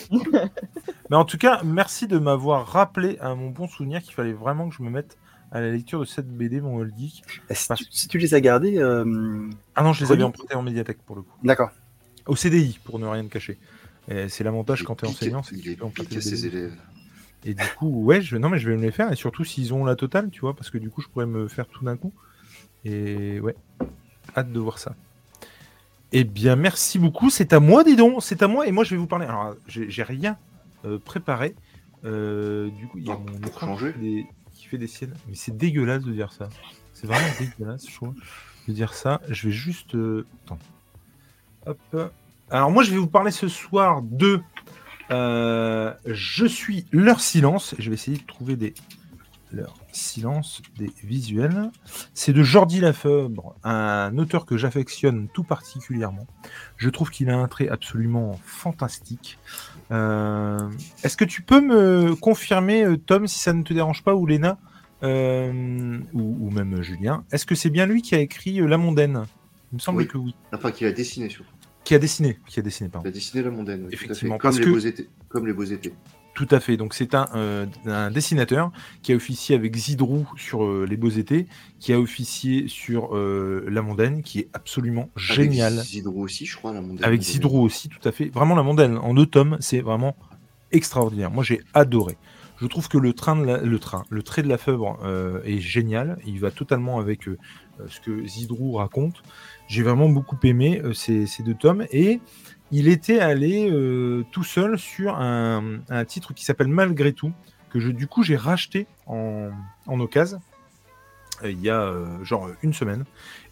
Mais en tout cas, merci de m'avoir rappelé à mon bon souvenir qu'il fallait vraiment que je me mette à la lecture de cette BD, mon Old Geek. Et Si, Parce- tu, si tu les as gardés, euh, Ah non, je les avais empruntés en médiathèque pour le coup. d'accord. Au CDI, pour ne rien te cacher. C'est l'avantage quand tu es enseignant, c'est que tu peux emprunter ses élèves. Et du coup, ouais, je... non, mais je vais me les faire. Et surtout s'ils ont la totale, tu vois, parce que du coup, je pourrais me faire tout d'un coup. Et ouais, hâte de voir ça. Eh bien, merci beaucoup. C'est à moi, dis donc. C'est à moi. Et moi, je vais vous parler. Alors, j'ai rien euh, préparé. Euh, du coup, il y a Oh, mon écran des, des siennes. Mais c'est dégueulasse de dire ça. C'est vraiment dégueulasse, je de dire ça. Je vais juste. euh. Hop. Alors, moi, je vais vous parler ce soir de. euh, je suis leur silence. Je vais essayer de trouver des. Leur silence des visuels. C'est de Jordi Lafebre, un auteur que j'affectionne tout particulièrement. Je trouve qu'il a un trait absolument fantastique. Euh, Est-ce que tu peux me confirmer, euh, Tom, si ça ne te dérange pas, ou Léna, euh, ou, ou même Julien, est-ce que c'est bien lui qui a écrit La Mondaine? Il me semble Oui. que oui. Enfin, qu'il a dessiné surtout. Qui a dessiné, qui a dessiné, pardon. Il a dessiné la mondaine. oui, tout à fait. Effectivement, Comme parce les que- beaux étés. Comme les beaux étés. Tout à fait. Donc c'est un, euh, un dessinateur qui a officié avec Zidrou sur euh, Les Beaux Étés, qui a officié sur euh, La Mondaine, qui est absolument génial. Avec Zidrou aussi, je crois, la mondaine. Avec Zidrou aussi, tout à fait. Vraiment, La Mondaine, en deux tomes, c'est vraiment extraordinaire. Moi, j'ai adoré. Je trouve que le train, de la- le train, le trait de la euh, est génial. Il va totalement avec ce que Zidrou raconte. J'ai vraiment beaucoup aimé ces, ces deux tomes et il était allé euh, tout seul sur un, titre qui s'appelle Malgré tout que je, du coup j'ai racheté en, en occasion euh, il y a euh, genre une semaine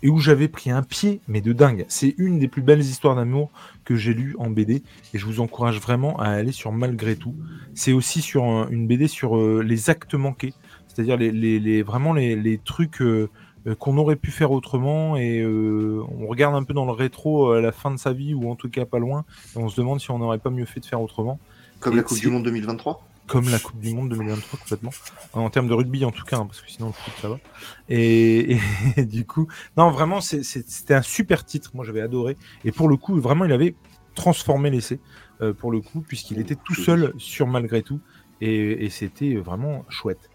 et où j'avais pris un pied mais de dingue. C'est une des plus belles histoires d'amour que j'ai lues en BD et je vous encourage vraiment à aller sur Malgré tout. C'est aussi sur un- une BD sur les actes manqués, c'est-à-dire vraiment les, trucs qu'on aurait pu faire autrement et euh, on regarde un peu dans le rétro euh, à la fin de sa vie ou en tout cas pas loin et on se demande si on n'aurait pas mieux fait de faire autrement. Comme Et la Coupe du Monde 2023. comme la Coupe du Monde 2023 complètement. En termes de rugby en tout cas hein, parce que sinon le foot ça va. Et, et du coup non vraiment c'était un super titre. Moi j'avais adoré. Et pour le coup vraiment il avait transformé l'essai euh, pour le coup puisqu'il était tout seul sur malgré tout. Et, et c'était vraiment chouette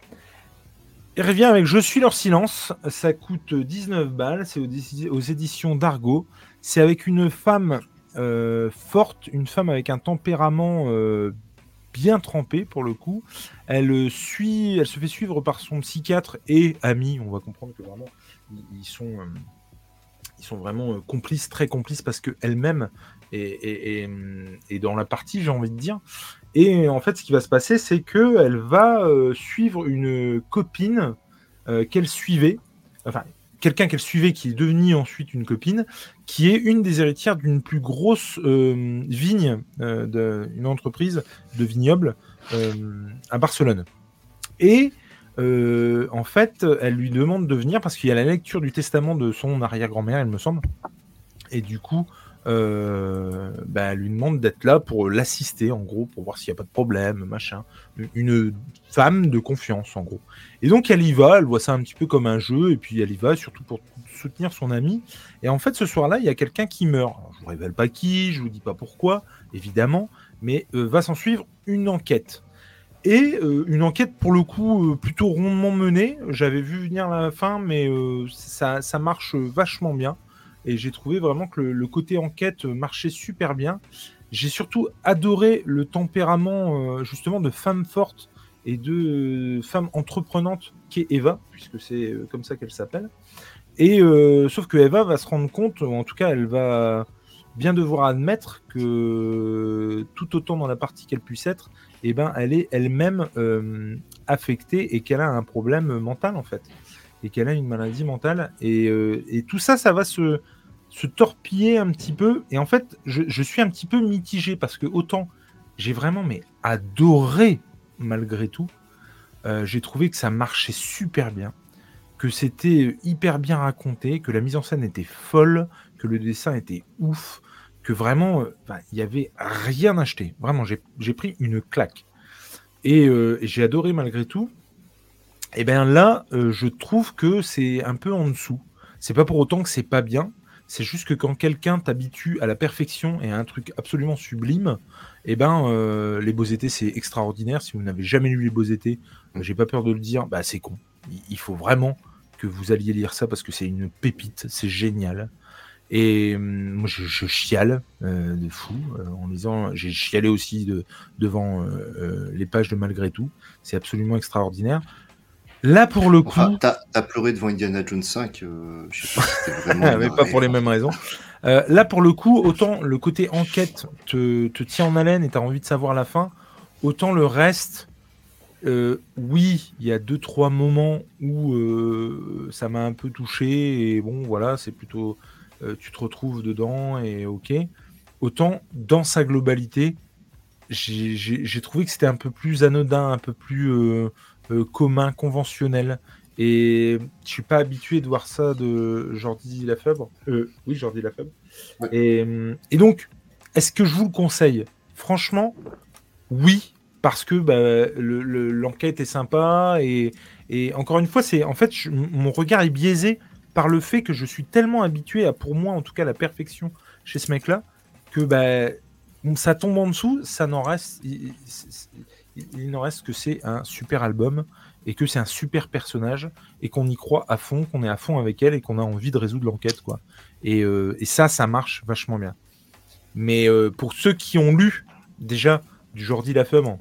il revient avec Je suis leur silence. Ça coûte 19 balles. C'est aux, éditions d'Argo. C'est avec une femme euh, forte, une femme avec un tempérament euh, bien trempé pour le coup. Elle euh, suit, elle se fait suivre par son psychiatre et ami. On va comprendre que vraiment ils, sont, ils sont vraiment complices, très complices parce que elle-même est, est- est dans la partie, j'ai envie de dire. Et en fait, ce qui va se passer, c'est que elle va euh, suivre une copine euh, qu'elle suivait, enfin quelqu'un qu'elle suivait qui est devenu ensuite une copine, qui est une des héritières d'une plus grosse euh, vigne, euh, de- une entreprise de vignoble euh, à Barcelone. Et en fait, elle lui demande de venir parce qu'il y a la lecture du testament de son arrière-grand-mère, il me semble. Et du coup, euh, bah, elle lui demande d'être là pour l'assister, en gros, pour voir s'il n'y a pas de problème, machin. Une femme de confiance, en gros. Et donc, elle y va, elle voit ça un petit peu comme un jeu, et puis elle y va surtout pour soutenir son ami. Et en fait, ce soir-là, il y a quelqu'un qui meurt. Je vous révèle pas qui, je vous dis pas pourquoi, évidemment, mais euh, va s'en suivre une enquête. Et euh, une enquête, pour le coup, plutôt rondement menée. J'avais vu venir la fin, mais ça marche vachement bien. Et j'ai trouvé vraiment que le, côté enquête marchait super bien. J'ai surtout adoré le tempérament, euh, justement, de femme forte et de euh, femme entreprenante qu'est Eva, puisque c'est euh, comme ça qu'elle s'appelle. Et sauf que Eva va se rendre compte, ou en tout cas, elle va bien devoir admettre que tout autant dans la partie qu'elle puisse être, eh ben, elle est elle-même affectée et qu'elle a un problème mental en fait, et qu'elle a une maladie mentale. Et tout ça, ça va se, se torpiller un petit peu. Et en fait, je, suis un petit peu mitigé parce que autant j'ai vraiment mais adoré malgré tout, euh, j'ai trouvé que ça marchait super bien, que c'était hyper bien raconté, que la mise en scène était folle, que le dessin était ouf, que vraiment, euh, il y avait rien acheté. Vraiment, j'ai pris une claque. Et, euh, j'ai adoré malgré tout. Et bien là, je trouve que c'est un peu en dessous. C'est pas pour autant que c'est pas bien. C'est juste que quand quelqu'un t'habitue à la perfection et à un truc absolument sublime, eh ben euh, les beaux étés c'est extraordinaire. Si vous n'avez jamais lu les beaux étés, euh, j'ai pas peur de le dire, bah c'est con. Il, faut vraiment que vous alliez lire ça parce que c'est une pépite, c'est génial. Et hum, moi je, chiale euh, de fou euh, en lisant. J'ai chialé aussi de, devant euh, euh, les pages de malgré tout. C'est absolument extraordinaire. Là, pour le coup. Enfin, t'as as pleuré devant Indiana Jones 5. Euh, je sais pas si c'était vraiment. Ah, mais pas pour les mêmes raisons. Euh, là, pour le coup, autant le côté enquête te, te tient en haleine et tu as envie de savoir la fin, autant le reste, euh, oui, il y a deux, trois moments où euh, ça m'a un peu touché et bon, voilà, c'est plutôt. euh, tu te retrouves dedans et ok. Autant dans sa globalité, j'ai- j'ai j'ai trouvé que c'était un peu plus anodin, un peu plus euh, euh, commun, conventionnel. Et je suis pas habitué de voir ça de Jordi Lafèvre. Euh, oui, Jordi Lafèvre. Ouais. Et, hum, et donc, est-ce que je vous le conseille? Franchement, oui, parce que bah, le- le- l'enquête est sympa et, et encore une fois, c'est en fait je- mon regard est biaisé par le fait que je suis tellement habitué à, pour moi en tout cas, la perfection chez ce mec-là que bah, ça tombe en dessous, ça n'en reste, il, n'en reste que c'est un super album et que c'est un super personnage et qu'on y croit à fond, qu'on est à fond avec elle et qu'on a envie de résoudre l'enquête quoi. Et, euh, ça, ça marche vachement bien. Mais euh, pour ceux qui ont lu déjà du Jordi Lafeuvre,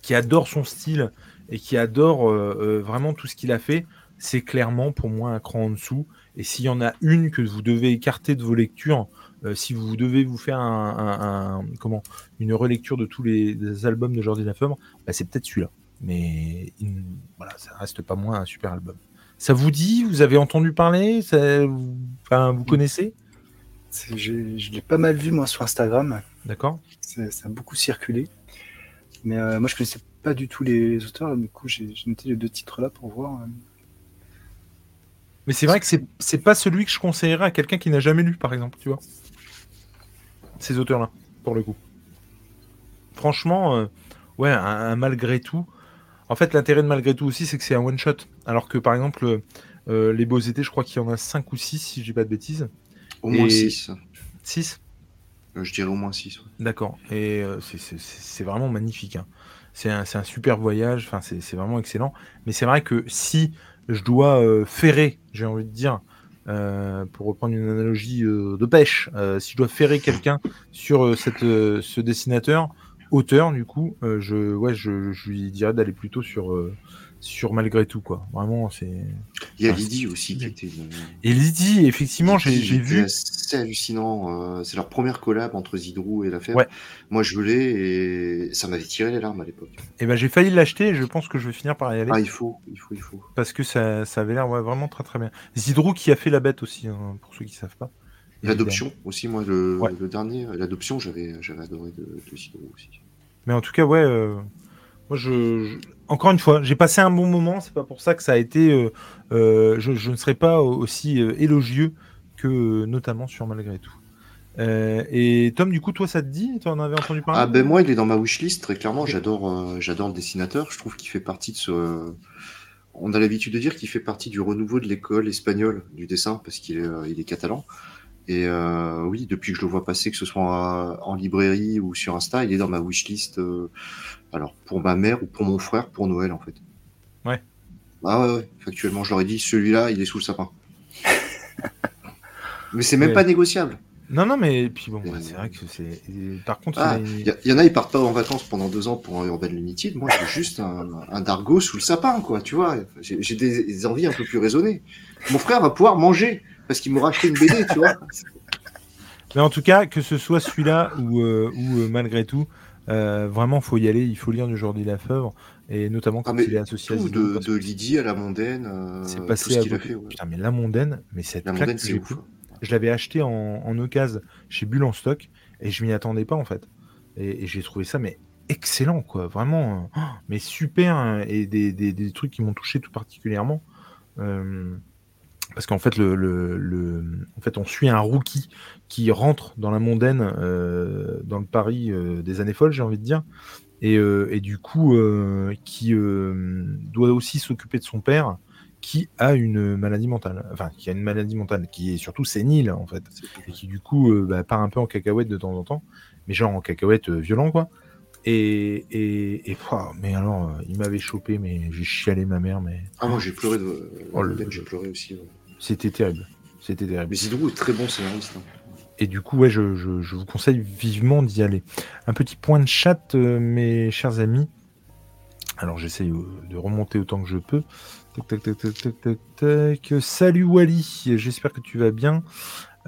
qui adore son style et qui adore euh, vraiment tout ce qu'il a fait, c'est clairement pour moi un cran en dessous. Et s'il y en a une que vous devez écarter de vos lectures, euh, si vous devez vous faire un, un- un- comment, une relecture de tous les, les albums de Jordi Lafeuvre, bah, c'est peut-être celui-là. Mais il- voilà, ça reste pas moins un super album. Ça vous dit Vous avez entendu parler ça, vous, enfin, vous connaissez? Je l'ai pas mal vu moi sur Instagram. D'accord Ça, a beaucoup circulé. Mais euh, moi, je connaissais pas du tout les auteurs. Du coup, j'ai noté les deux titres là pour voir. euh. Mais c'est vrai que c'est pas celui que je conseillerais à quelqu'un qui n'a jamais lu, par exemple, tu vois. Ces auteurs-là, pour le coup. Franchement, euh, ouais, un, un malgré tout. En fait, l'intérêt de malgré tout aussi, c'est que c'est un one-shot. Alors que, par exemple, euh, Les Beaux Étés, je crois qu'il y en a 5 ou 6, si je dis pas de bêtises. Au moins Et- 6. 6 Je dirais au moins 6. D'accord. Et euh, c'est- vraiment magnifique. hein. C'est un, super voyage. Enfin, c'est vraiment excellent. Mais c'est vrai que si je dois euh, ferrer, j'ai envie de dire, euh, pour reprendre une analogie euh, de pêche, euh, si je dois ferrer quelqu'un sur euh, cette, ce dessinateur, auteur, du coup, je, ouais, je, lui dirais d'aller plutôt sur, sur malgré tout, quoi. Vraiment, c'est. Il y a Lydie aussi qui était. une- Et Lydie, effectivement, j'ai vu. C'est hallucinant. euh, c'est leur première collab entre Zidrou et Lafèvre. Ouais. Moi, je l'ai et ça m'avait tiré les larmes à l'époque. Et ben, j'ai failli l'acheter. et Je pense que je vais finir par y aller. Ah, il faut, il faut, il faut. Parce que ça, ça avait l'air ouais, vraiment très très bien. Zidrou qui a fait la bête aussi, hein, pour ceux qui savent pas. L'adoption aussi, moi, le, Ouais. le dernier, l'adoption, j'avais, j'avais adoré de, de Zidrou aussi. Mais en tout cas, ouais, euh, moi je- Encore une fois, j'ai passé un bon moment, c'est pas pour ça que ça a été. euh, euh, je, ne serai pas aussi euh, élogieux que notamment sur Malgré tout. Et Tom, du coup, toi, ça te dit? Tu en avais entendu parler? Ah ben moi, il est dans ma wishlist très clairement. J'adore, j'adore le dessinateur. Je trouve qu'il fait partie de ce. On a l'habitude de dire qu'il fait partie du renouveau de l'école espagnole du dessin parce qu'il est, il est catalan. Et oui, depuis que je le vois passer, que ce soit en, en librairie ou sur Insta, il est dans ma wishlist. Euh, alors pour ma mère ou pour mon frère pour Noël en fait. Ouais. Ah ouais, ouais. Factuellement, je leur ai dit celui-là, il est sous le sapin. Mais c'est même Ouais. pas négociable. Non, non, mais puis bon, Euh, ouais, c'est vrai que c'est. Par contre, Ah, il y, en a, ils partent pas en vacances pendant deux ans pour un Urban Limited. Moi, j'ai juste un, un Dargo sous le sapin, quoi, tu vois. J'ai j'ai des, des envies un peu plus raisonnées. Mon frère va pouvoir manger parce qu'il m'aura acheté une BD, tu vois. Mais en tout cas, que ce soit celui-là ou, euh, ou euh, malgré tout, euh, vraiment, faut y aller. Il faut lire du Jordi Lafeuvre et notamment quand Ah, il est associé à Tout Zidane, de, Lydie à la mondaine, euh, C'est tout passé ce à qu'il a côté. fait. ouais. Putain, mais la mondaine, mais cette La claque mondaine, que c'est j'ai ouf. pris, je l'avais acheté en, en occasion chez Bulle en stock et je m'y attendais pas en fait. Et, et j'ai trouvé ça mais excellent quoi, vraiment, oh, mais super hein, et des, des- des trucs qui m'ont touché tout particulièrement. Euh, parce qu'en fait, le, le- le- en fait, on suit un rookie qui rentre dans la mondaine, euh, dans le Paris euh, des années folles, j'ai envie de dire, et, euh, et du coup, euh, qui euh, doit aussi s'occuper de son père, qui a une maladie mentale, enfin, qui a une maladie mentale, qui est surtout sénile en fait, et qui du coup euh, bah, part un peu en cacahuète de temps en temps, mais genre en cacahuète violent quoi. Et, et, et mais alors, il m'avait chopé, mais j'ai chialé ma mère, mais Ah, moi, j'ai pleuré de Oh, j'ai pleuré aussi. ouais. C'était terrible. C'était terrible. Mais Zidrou est très bon scénariste. hein. Et du coup, ouais, je, je- je vous conseille vivement d'y aller. Un petit point de chat, euh, mes chers amis. Alors j'essaye euh, de remonter autant que je peux. Tac, tac, tac, tac, tac, tac, tac. Salut Wally, j'espère que tu vas bien.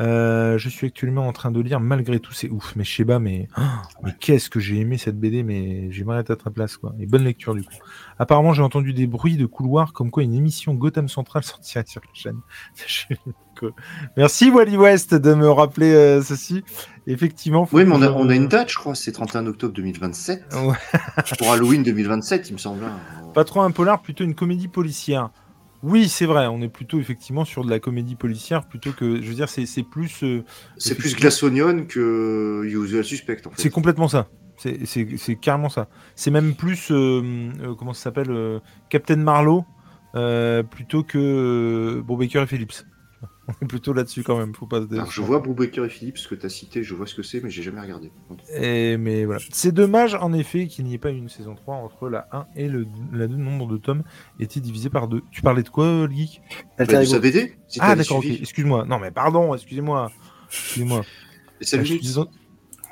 Euh, je suis actuellement en train de lire malgré tout, c'est ouf. Mais Sheba, mais, ah, mais qu'est-ce que j'ai aimé cette BD, mais j'aimerais être à ta place, quoi. Et bonne lecture du coup. Apparemment, j'ai entendu des bruits de couloir comme quoi une émission Gotham Central sortirait sur la chaîne. Merci Wally West de me rappeler euh, ceci. Effectivement. Oui, mais on a, on a, une date, je crois, c'est 31 octobre 2027. Ouais. Pour Halloween 2027, il me semble. Hein. Pas trop un polar, plutôt une comédie policière. Oui, c'est vrai, on est plutôt effectivement sur de la comédie policière plutôt que, je veux dire, c'est plus. Euh, c'est plus Glass Onion que Usual Suspect en fait. C'est complètement ça. C'est carrément ça. C'est même plus, euh, euh, comment ça s'appelle, Captain Marlowe plutôt que Baker et Phillips. On est plutôt là-dessus quand même, faut pas Alors, je vois Brubaker et Philippe, ce que tu as cité, je vois ce que c'est, mais j'ai jamais regardé. Et, mais voilà. C'est dommage en effet qu'il n'y ait pas eu une saison 3 entre la 1 et le la 2 nombre de tomes était divisé par 2. Tu parlais de quoi, le geek? Bah, de BD Ah d'accord, ok, excuse-moi. Non mais pardon, excusez-moi. Excusez-moi. salut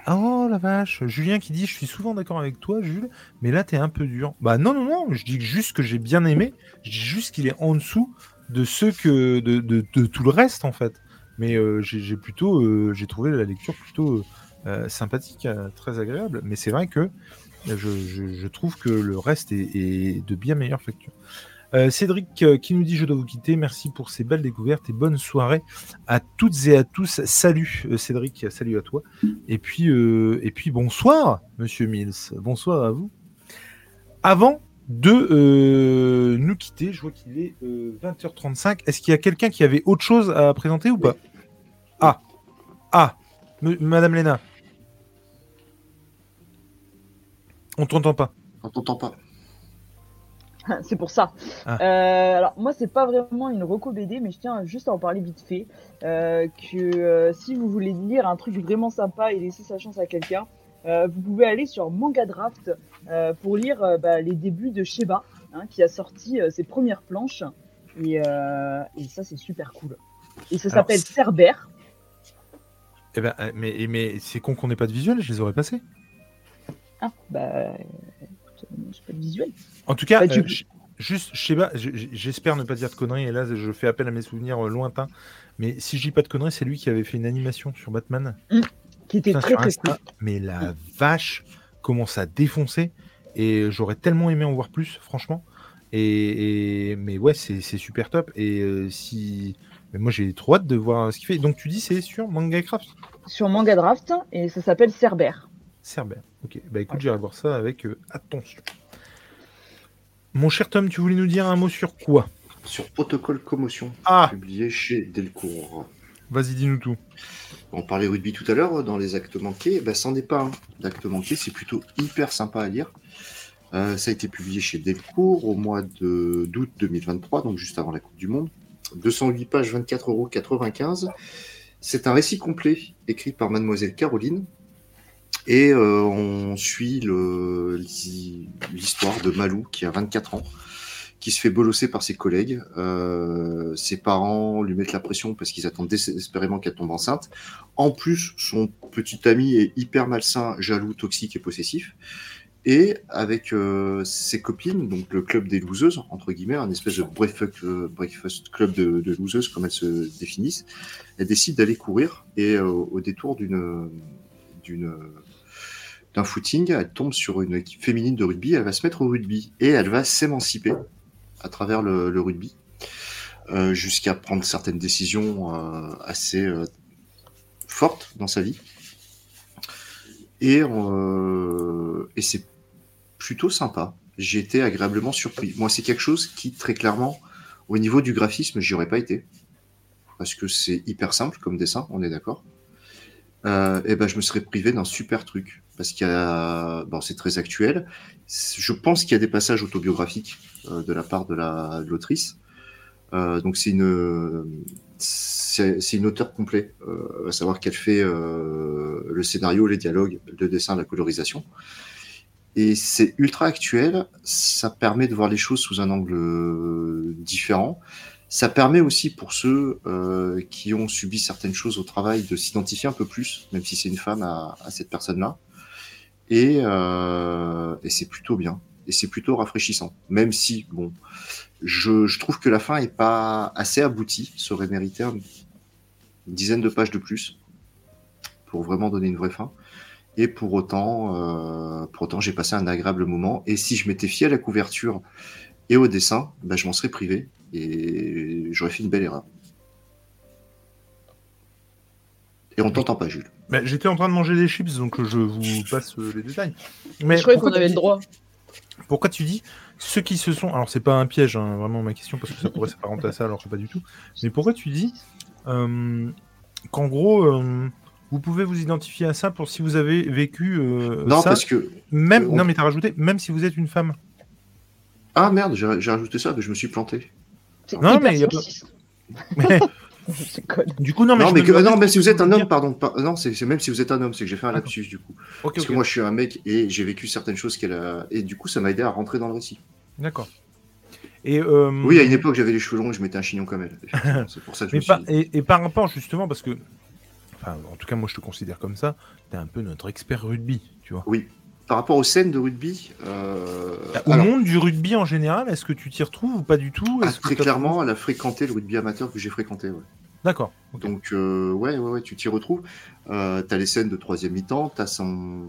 ah, Oh la vache, Julien qui dit je suis souvent d'accord avec toi Jules, mais là t'es un peu dur. Bah non non non, je dis juste que j'ai bien aimé, je dis juste qu'il est en dessous de ceux que de, de, tout le reste en fait. Mais euh, j'ai plutôt euh, j'ai trouvé la lecture plutôt euh, sympathique, très agréable. Mais c'est vrai que je, je, trouve que le reste est, de bien meilleure facture. Cédric qui nous dit je dois vous quitter. Merci pour ces belles découvertes et bonne soirée à toutes et à tous. Salut Cédric, salut à toi. Et puis et puis bonsoir Monsieur Mills. Bonsoir à vous. Avant de euh, nous quitter. Je vois qu'il est 20h35. Euh, Est-ce qu'il y a quelqu'un qui avait autre chose à présenter ou pas? Ah Ah Madame Léna On t'entend pas. On t'entend pas. c'est pour ça. Ah. Euh, alors moi c'est pas vraiment une reco BD, mais je tiens juste à en parler vite fait. que si vous voulez lire un truc vraiment sympa et laisser sa chance à quelqu'un, euh, vous pouvez aller sur Manga Draft euh, pour lire euh, bah, les débuts de Sheba, hein, qui a sorti ses premières planches. Et, et ça, c'est super cool. Et ça s'appelle Cerbère. Eh ben, mais, mais c'est con qu'on n'ait pas de visuel, je les aurais passés. Ah, bah. J'ai pas de visuel. En tout cas, bah, juste Sheba, j'espère ne pas dire de conneries, et là, je fais appel à mes souvenirs lointains. Mais si je dis pas de conneries, c'est lui qui avait fait une animation sur Batman. Mmh qui était très très cool. Mais la vache commence à défoncer et j'aurais tellement aimé en voir plus, franchement. Et, mais ouais, c'est super top. Et euh, si, mais moi j'ai trop hâte de voir ce qu'il fait. Donc tu dis c'est sur Manga Craft? Sur Manga Draft et ça s'appelle Cerbère. Cerbère. Ok. Bah écoute, j'irai voir ça avec euh, attention. Mon cher Tom, tu voulais nous dire un mot sur quoi? Sur Protocole Commotion, ah. publié chez Delcourt. Vas-y, dis-nous tout. On parlait rugby tout à l'heure dans les actes manqués. Ben, c'en est pas un d'actes manqués, c'est plutôt hyper sympa à lire. Euh, ça a été publié chez Delcourt au mois d'août 2023, donc juste avant la Coupe du Monde. 208 pages, 24,95 euros. C'est un récit complet écrit par Mademoiselle Caroline. Et euh, on suit l'histoire de Malou qui a 24 ans qui se fait bolosser par ses collègues. Euh, ses parents lui mettent la pression parce qu'ils attendent désespérément qu'elle tombe enceinte. En plus, son petit ami est hyper malsain, jaloux, toxique et possessif. Et avec euh, ses copines, donc le club des loseuses, entre guillemets, un espèce de euh, breakfast, club de, de, loseuses, comme elles se définissent, elle décide d'aller courir et au détour d'une d'un footing, elle tombe sur une équipe féminine de rugby, elle va se mettre au rugby et elle va s'émanciper à travers le, rugby, euh, jusqu'à prendre certaines décisions euh, assez euh, fortes dans sa vie. Et, c'est plutôt sympa. J'ai été agréablement surpris. Moi, c'est quelque chose qui, très clairement, au niveau du graphisme, j'y aurais pas été. Parce que c'est hyper simple comme dessin, on est d'accord. et ben, je me serais privé d'un super truc. Parce qu'il y a. Bon, c'est très actuel. Je pense qu'il y a des passages autobiographiques euh, de la part de l'autrice. Euh, donc c'est une c'est une auteure complet, euh, à savoir qu'elle fait le scénario, les dialogues, le dessin, la colorisation. Et c'est ultra actuel, ça permet de voir les choses sous un angle différent. Ça permet aussi pour ceux qui ont subi certaines choses au travail de s'identifier un peu plus, même si c'est une femme, à, cette personne-là. Et, et c'est plutôt bien. et c'est plutôt rafraîchissant. Même si, bon, je, trouve que la fin est pas assez aboutie, ça aurait mérité un- une dizaine de pages de plus pour vraiment donner une vraie fin. Et pour autant, euh, pour autant, j'ai passé un agréable moment. Et si je m'étais fié à la couverture et au dessin, bah, je m'en serais privé et j'aurais fait une belle erreur. Et on t'entend pas, Jules. Bah, J'étais en train de manger des chips, donc je vous passe euh, les détails. Mais Je croyais pourquoi qu'on avait tu le droit. dis- Pourquoi tu dis ceux qui se sont. Alors, c'est pas un piège, hein, vraiment ma question, parce que ça pourrait s'apparenter à ça, alors que pas du tout. Mais pourquoi tu dis euh, qu'en gros, euh, vous pouvez vous identifier à ça pour si vous avez vécu euh, non, ça, parce que. même. euh, on- Non, mais t'as rajouté, même si vous êtes une femme. Ah merde, j'ai rajouté ça, mais je me suis planté. Non, mais y a pas- du coup, non, mais. Non, mais, que- non, mais si vous êtes un homme, pardon. non, c'est même si vous êtes un homme, c'est que j'ai fait un D'accord. lapsus du coup. Parce que moi, je suis un mec et j'ai vécu certaines choses qu'elle a. Et du coup, ça m'a aidé à rentrer dans le récit. D'accord. Et, euh, Oui, à une époque, j'avais les cheveux longs et je mettais un chignon comme elle. C'est pour ça que je Mais me suis par- dit. et, et par rapport justement, parce que, enfin, en tout cas, moi je te considère comme ça, t'es un peu notre expert rugby, tu vois. Oui. Par rapport aux scènes de rugby, euh, Au alors, monde du rugby en général, est-ce que tu t'y retrouves ou pas du tout? Ah, très clairement, elle a fréquenté le rugby amateur que j'ai fréquenté. Ouais. D'accord. Donc, euh, ouais, ouais, ouais, tu t'y retrouves. Euh, t'as les scènes de troisième mi-temps, t'as son.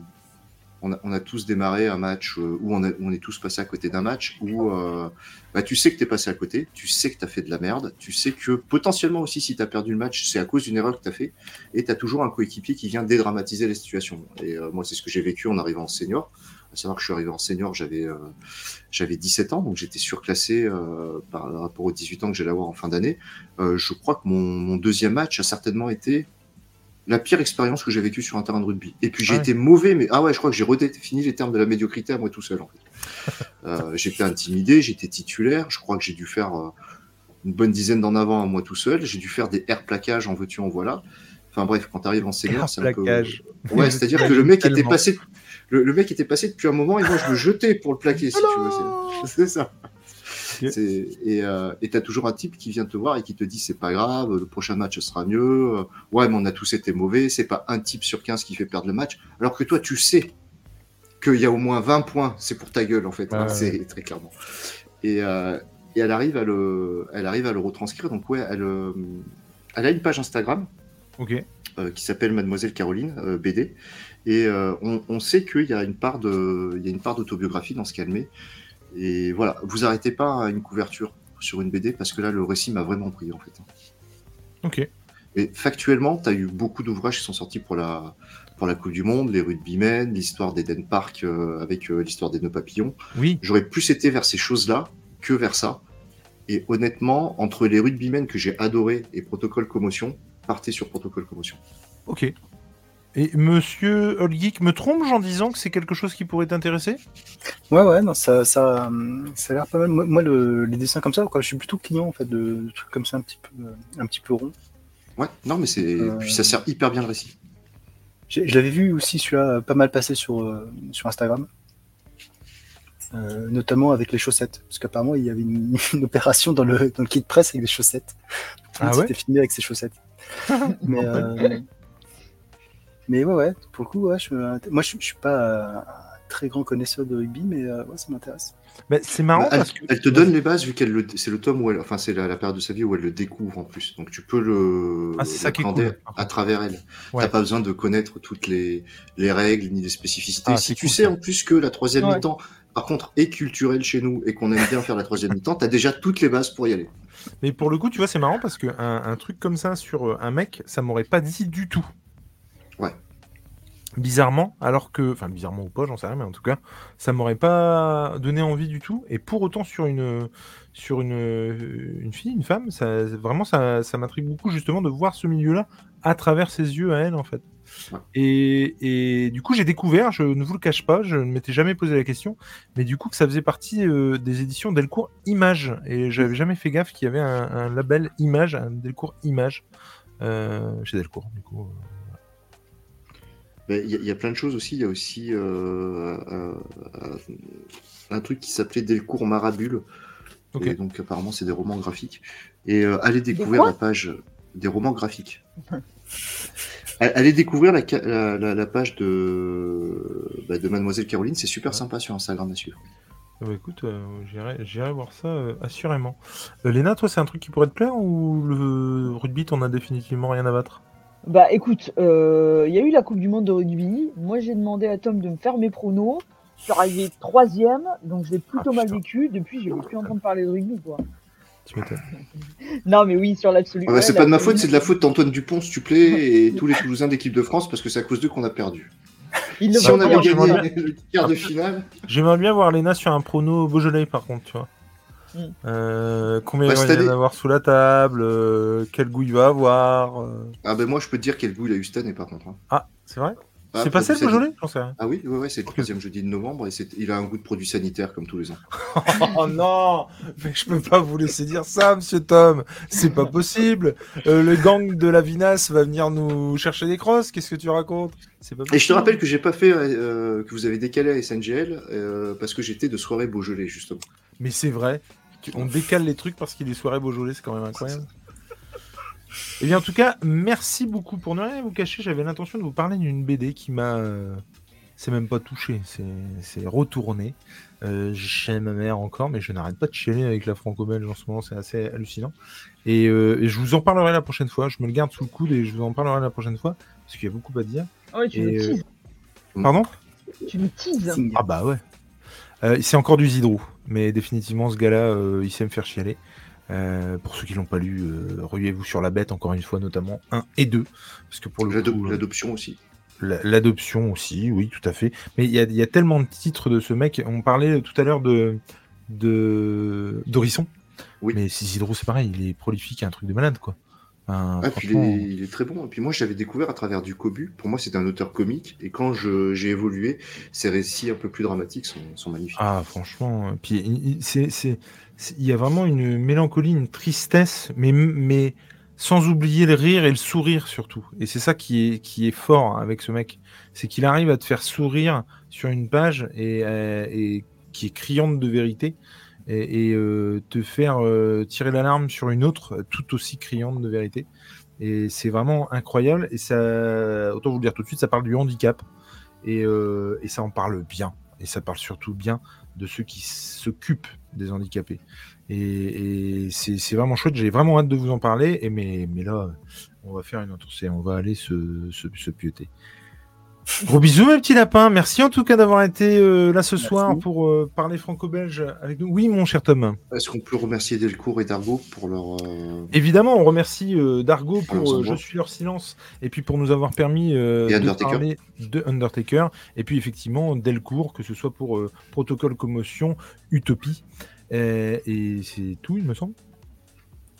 On a, tous démarré un match euh, où on, est tous passés à côté d'un match où euh, bah, tu sais que t'es passé à côté, tu sais que t'as fait de la merde, tu sais que potentiellement aussi si t'as perdu le match, c'est à cause d'une erreur que t'as fait, et t'as toujours un coéquipier qui vient dédramatiser les situations. Et euh, moi, c'est ce que j'ai vécu en arrivant en senior. À savoir que je suis arrivé en senior, j'avais euh, j'avais 17 ans, donc j'étais surclassé par rapport aux 18 ans que j'allais avoir en fin d'année. Je crois que mon deuxième match a certainement été la pire expérience que j'ai vécue sur un terrain de rugby. Et puis j'ai Ah ouais. été mauvais, mais ah ouais, je crois que j'ai redéfini les termes de la médiocrité à moi tout seul. En fait. Euh, j'étais intimidé, j'étais titulaire. Je crois que j'ai dû faire euh, une bonne dizaine d'en avant à moi tout seul. J'ai dû faire des air plaquages en veux-tu en voilà. Enfin bref, quand tu arrives en senior, Air c'est un peu. plaquage. Ouais, c'est-à-dire que le mec était passé. Le, le mec était passé depuis un moment et moi je me jetais pour le plaquer si tu veux. C'est- C'est ça. Et euh, et t'as toujours un type qui vient te voir et qui te dit c'est pas grave, le prochain match sera mieux. Euh, Ouais, mais on a tous été mauvais. C'est pas un type sur 15 qui fait perdre le match. Alors que toi, tu sais qu'il y a au moins 20 points. C'est pour ta gueule en fait. hein, Ouais, c'est très clairement. Et, euh, et elle arrive à le, elle arrive à le retranscrire. Donc ouais, elle, euh, elle a une page Instagram Ok. euh, qui s'appelle Mademoiselle Caroline euh, BD et euh, on, on sait qu'il y a une part de il y a une part d'autobiographie dans ce qu'elle met et voilà vous arrêtez pas à une couverture sur une BD parce que là le récit m'a vraiment pris en fait Ok. et factuellement tu as eu beaucoup d'ouvrages qui sont sortis pour la pour la Coupe du Monde les rugbymen l'histoire d'Eden Park euh, avec euh, l'histoire des nœuds papillons Oui. j'aurais plus été vers ces choses là que vers ça et honnêtement entre les rugbymen que j'ai adoré et Protocole Commotion partez sur Protocole Commotion Ok. Et Monsieur Holgeek me trompe en disant que c'est quelque chose qui pourrait t'intéresser? Ouais, ouais, non, ça, ça, ça a l'air pas mal. Moi, moi, le- les dessins comme ça, quoi, je suis plutôt client en fait de, de trucs comme ça un petit peu, un petit peu rond. Ouais, non, mais c'est. Euh, Puis ça sert hyper bien le récit. Je l'avais vu aussi celui-là pas mal passer sur, euh, sur Instagram, Euh, notamment avec les chaussettes, parce qu'apparemment il y avait une, une opération dans le, dans le kit presse avec des chaussettes. Ah ouais? s'était filmé avec ses chaussettes. mais, euh, mais ouais, ouais, pour le coup, ouais, je, moi je, je suis pas euh, un très grand connaisseur de rugby, mais euh, ouais, ça m'intéresse. Bah, C'est marrant Bah, elle, parce que. elle te donne les bases vu qu'elle le... c'est le tome où elle, enfin c'est la, la période de sa vie où elle le découvre en plus. Donc tu peux le Ah, c'est ça qui est l'appréhender cool. à travers elle. Ouais. T'as pas besoin de connaître toutes les, les règles ni les spécificités. Ah, si tu cool, sais ça. en plus que la troisième Ouais. mi-temps, par contre, est culturelle chez nous et qu'on aime bien faire la troisième mi-temps, t'as déjà toutes les bases pour y aller. Mais pour le coup, tu vois, c'est marrant parce que un, un truc comme ça sur euh, un mec, ça m'aurait pas dit du tout. Ouais. Bizarrement, alors que, enfin bizarrement ou pas, j'en sais rien, mais en tout cas, ça m'aurait pas donné envie du tout. Et pour autant sur une sur une, une fille, une femme, ça vraiment ça, ça m'intrigue beaucoup justement de voir ce milieu-là à travers ses yeux à elle en fait. Ouais. Et, et du coup, j'ai découvert, je ne vous le cache pas, je ne m'étais jamais posé la question, mais du coup que ça faisait partie euh, des éditions Delcourt Images. Et j'avais jamais fait gaffe qu'il y avait un, un label Image, un Delcourt Images euh, chez Delcourt. Du coup, euh, Il y, a- il y a plein de choses aussi. Il y a aussi euh, euh, un truc qui s'appelait Delcourt Marabule. Et donc apparemment c'est des romans graphiques. Et euh, allez découvrir la page des romans graphiques. allez découvrir la, ca- la, la- la page de, bah, de Mademoiselle Caroline. C'est super sympa sur Instagram à suivre. bah, écoute, euh, j'irai voir ça euh, assurément. Euh, Léna, toi, c'est un truc qui pourrait te plaire ou le rugby, t'en as définitivement rien à battre? Bah écoute, euh, il y a eu la Coupe du Monde de rugby. Moi, j'ai demandé à Tom de me faire mes pronos. Je suis arrivé troisième, donc je l'ai plutôt Ah, mal vécu. Depuis, je n'ai plus entendre parler de rugby, quoi. Tu m'étonnes. Non, mais oui, sur l'absolu. Ah bah, ouais, c'est pas de ma faute, c'est de la faute d'Antoine Dupont, s'il te plaît, et tous les Toulousains d'équipe de France, parce que c'est à cause d'eux qu'on a perdu. Il Si on avait gagné le quart de finale, J'aimerais bien voir Léna sur un prono Beaujolais, par contre, tu vois. Euh, combien Bah, il va y en avoir sous la table euh, Quel goût il va avoir euh. ah ben moi je peux te dire quel goût il a eu cette année par contre. hein. Ah, c'est vrai? Ah, C'est passé le produit Beaujolais J'en sais rien. sanitaire. Ah oui, ouais, ouais, c'est le troisième jeudi de novembre et c'est- il a un goût de produit sanitaire comme tous les ans. Oh non Mais je peux pas vous laisser dire ça, monsieur Tom C'est pas possible Euh, Le gang de la Vinasse va venir nous chercher des crosses Qu'est-ce que tu racontes? C'est pas Et je te possible. rappelle que j'ai pas fait, euh, que vous avez décalé à SNGL euh, parce que j'étais de soirée Beaujolais justement. Mais c'est vrai. Tu- On décale les trucs parce qu'il est soirée Beaujolais, c'est quand même incroyable. Et bien en tout cas, merci beaucoup pour ne rien vous cacher. J'avais l'intention de vous parler d'une BD qui m'a. euh, C'est même pas touché, c'est retourné. Euh, Chez ma mère encore, mais je n'arrête pas de chialer avec la franco-belge en ce moment, c'est assez hallucinant. Et, euh, et je vous en parlerai la prochaine fois. Je me le garde sous le coude et je vous en parlerai la prochaine fois parce qu'il y a beaucoup à dire. Ah ouais, tu Et, me euh, teases. Pardon? Tu me teases. Ah bah ouais. Euh, c'est encore du Zidrou, mais définitivement ce gars-là, euh, il sait me faire chialer. Euh, pour ceux qui l'ont pas lu, euh, ruez-vous sur la bête, encore une fois, notamment 1 et 2. Parce que pour le euh, L'adoption aussi. la- l'adoption aussi, oui, tout à fait. Mais il y a, il y a tellement de titres de ce mec. On parlait tout à l'heure de. Oui. Mais si Zidrou, c'est pareil, il est prolifique, un truc de malade, quoi. Enfin, Ah, puis il est, il est très bon. Et puis moi, je l'avais découvert à travers du Kobu. Pour moi, c'était un auteur comique. Et quand j'ai évolué, ces récits un peu plus dramatiques sont, sont magnifiques. Ah, franchement. euh, Puis il- c'est, c'est, c'est- y a vraiment une mélancolie, une tristesse, mais, mais sans oublier le rire et le sourire surtout. Et c'est ça qui est, qui est fort avec ce mec. C'est qu'il arrive à te faire sourire sur une page et, euh, et qui est criante de vérité et, euh, te faire euh, tirer l'alarme sur une autre tout aussi criante de vérité. Et c'est vraiment incroyable. Et ça, autant vous le dire tout de suite, ça parle du handicap. Et, euh, ça en parle bien. Et ça parle surtout bien de ceux qui s'occupent des handicapés. Et, c'est vraiment chouette. J'ai vraiment hâte de vous en parler. Et mais, là, on va faire une série. On va aller se, se, se pioter. Gros bisous, mes petits lapins. Merci en tout cas d'avoir été euh, là ce Merci. soir pour euh, parler franco-belge avec nous. Oui, mon cher Tom. Est-ce qu'on peut remercier Delcourt et Dargo pour leur. euh, Évidemment, on remercie Dargo pour Je suis leur silence et puis pour nous avoir permis de parler de Undertaker et puis effectivement Delcourt, que ce soit pour Protocole Commotion, Utopie. Et c'est tout, il me semble.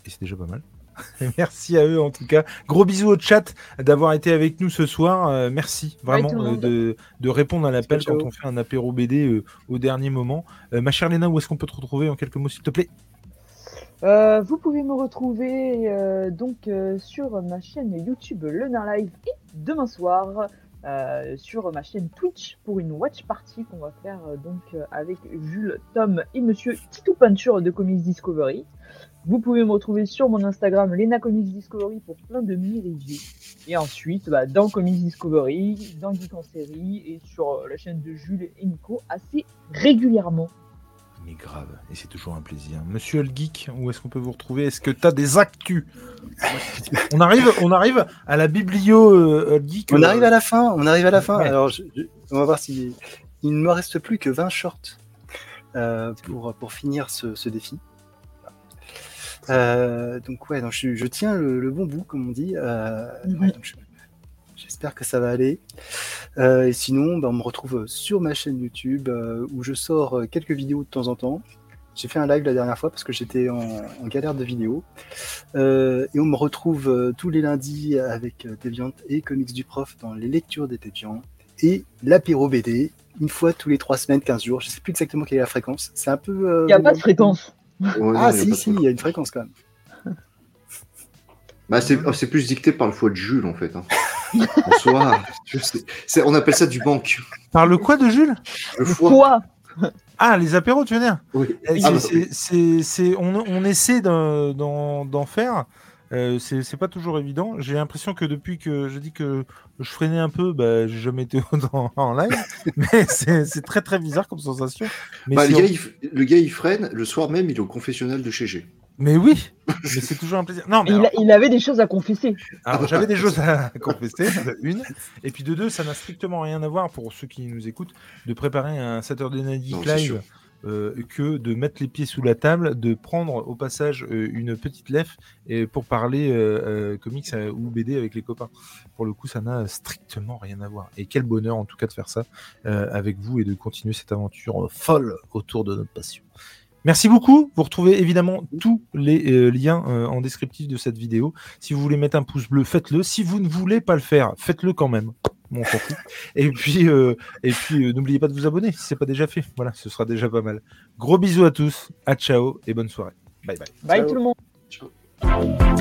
Et c'est déjà pas mal. merci à eux en tout cas. Gros bisous au chat d'avoir été avec nous ce soir. Euh, merci vraiment euh, de, de répondre à l'appel quand on fait un apéro BD euh, au dernier moment. Euh, ma chère Léna, où est-ce qu'on peut te retrouver en quelques mots s'il te plaît? Euh, vous pouvez me retrouver euh, donc euh, sur ma chaîne YouTube Le Nain Live et demain soir euh, sur ma chaîne Twitch pour une watch party qu'on va faire euh, donc euh, avec Jules, Tom et Monsieur Titou Peinture de Comics Discovery. Vous pouvez me retrouver sur mon Instagram Lena Comics Discovery pour plein de mini-reviews. Et ensuite, bah, dans Comics Discovery, dans Geek en série et sur euh, la chaîne de Jules et Nico assez régulièrement. Mais grave, et c'est toujours un plaisir. Monsieur le Geek, où est-ce qu'on peut vous retrouver? Est-ce que tu as des actus? On, arrive, on arrive à la biblio euh, Hulk Geek. On euh, arrive à la fin, on arrive à la fin. Ouais. Alors, je- je- on va voir si il ne me reste plus que 20 shorts euh, pour, pour finir ce, ce défi. Euh, donc ouais, donc je, je tiens le, le bon bout, comme on dit. Euh, ouais, je- J'espère que ça va aller. Euh, et sinon, ben, on me retrouve sur ma chaîne YouTube euh, où je sors euh, quelques vidéos de temps en temps. J'ai fait un live la dernière fois parce que j'étais en, en galère de vidéos. Euh, et on me retrouve euh, tous les lundis avec euh, Deviant et Comics du Prof dans les lectures des Deviants et l'apéro BD, une fois tous les trois semaines, 15 jours. Je sais plus exactement quelle est la fréquence. C'est un peu. euh, Il n'y a pas de fréquence. Ouais, Ah, si, si, il y a une fréquence quand même. Bah, c'est oh, c'est plus dicté par le foie de Jules, en fait. Hein. Sais. C'est- On appelle ça du banque. Par le quoi de Jules Le foie. Quoi Ah, les apéros, tu veux dire Oui. Eh, Ah, c'est- bah, c'est- c'est- c'est- on, on essaie d'en d'en- d'en faire. Euh, c'est c'est pas toujours évident. J'ai l'impression que depuis que je dis que je freinais un peu, bah, j'ai jamais été en, en live. mais c'est c'est très très bizarre comme sensation. Mais, Bah, le, gars, il, f- le gars, il freine, le soir même, il est au confessionnel de chez G. mais oui, mais c'est toujours un plaisir. Non, mais il, alors- a- il avait des choses à confesser. Alors, j'avais des choses à confesser, de une. Et puis de deux, ça n'a strictement rien à voir pour ceux qui nous écoutent de préparer un Saturday Night Live euh, que de mettre les pieds sous la table, de prendre au passage euh, une petite lèvre et pour parler euh, euh, comics euh, ou BD avec les copains. Pour le coup, ça n'a strictement rien à voir. Et quel bonheur en tout cas de faire ça euh, avec vous et de continuer cette aventure euh, folle autour de notre passion. Merci beaucoup. Vous retrouvez évidemment tous les euh, liens euh, en descriptif de cette vidéo. Si vous voulez mettre un pouce bleu, faites-le. Si vous ne voulez pas le faire, faites-le quand même. Bon, on. Et puis, euh, et puis euh, n'oubliez pas de vous abonner si c'est pas déjà fait. Voilà, ce sera déjà pas mal. Gros bisous à tous. À ciao et bonne soirée. Bye bye. Bye Ciao. tout le monde. Ciao.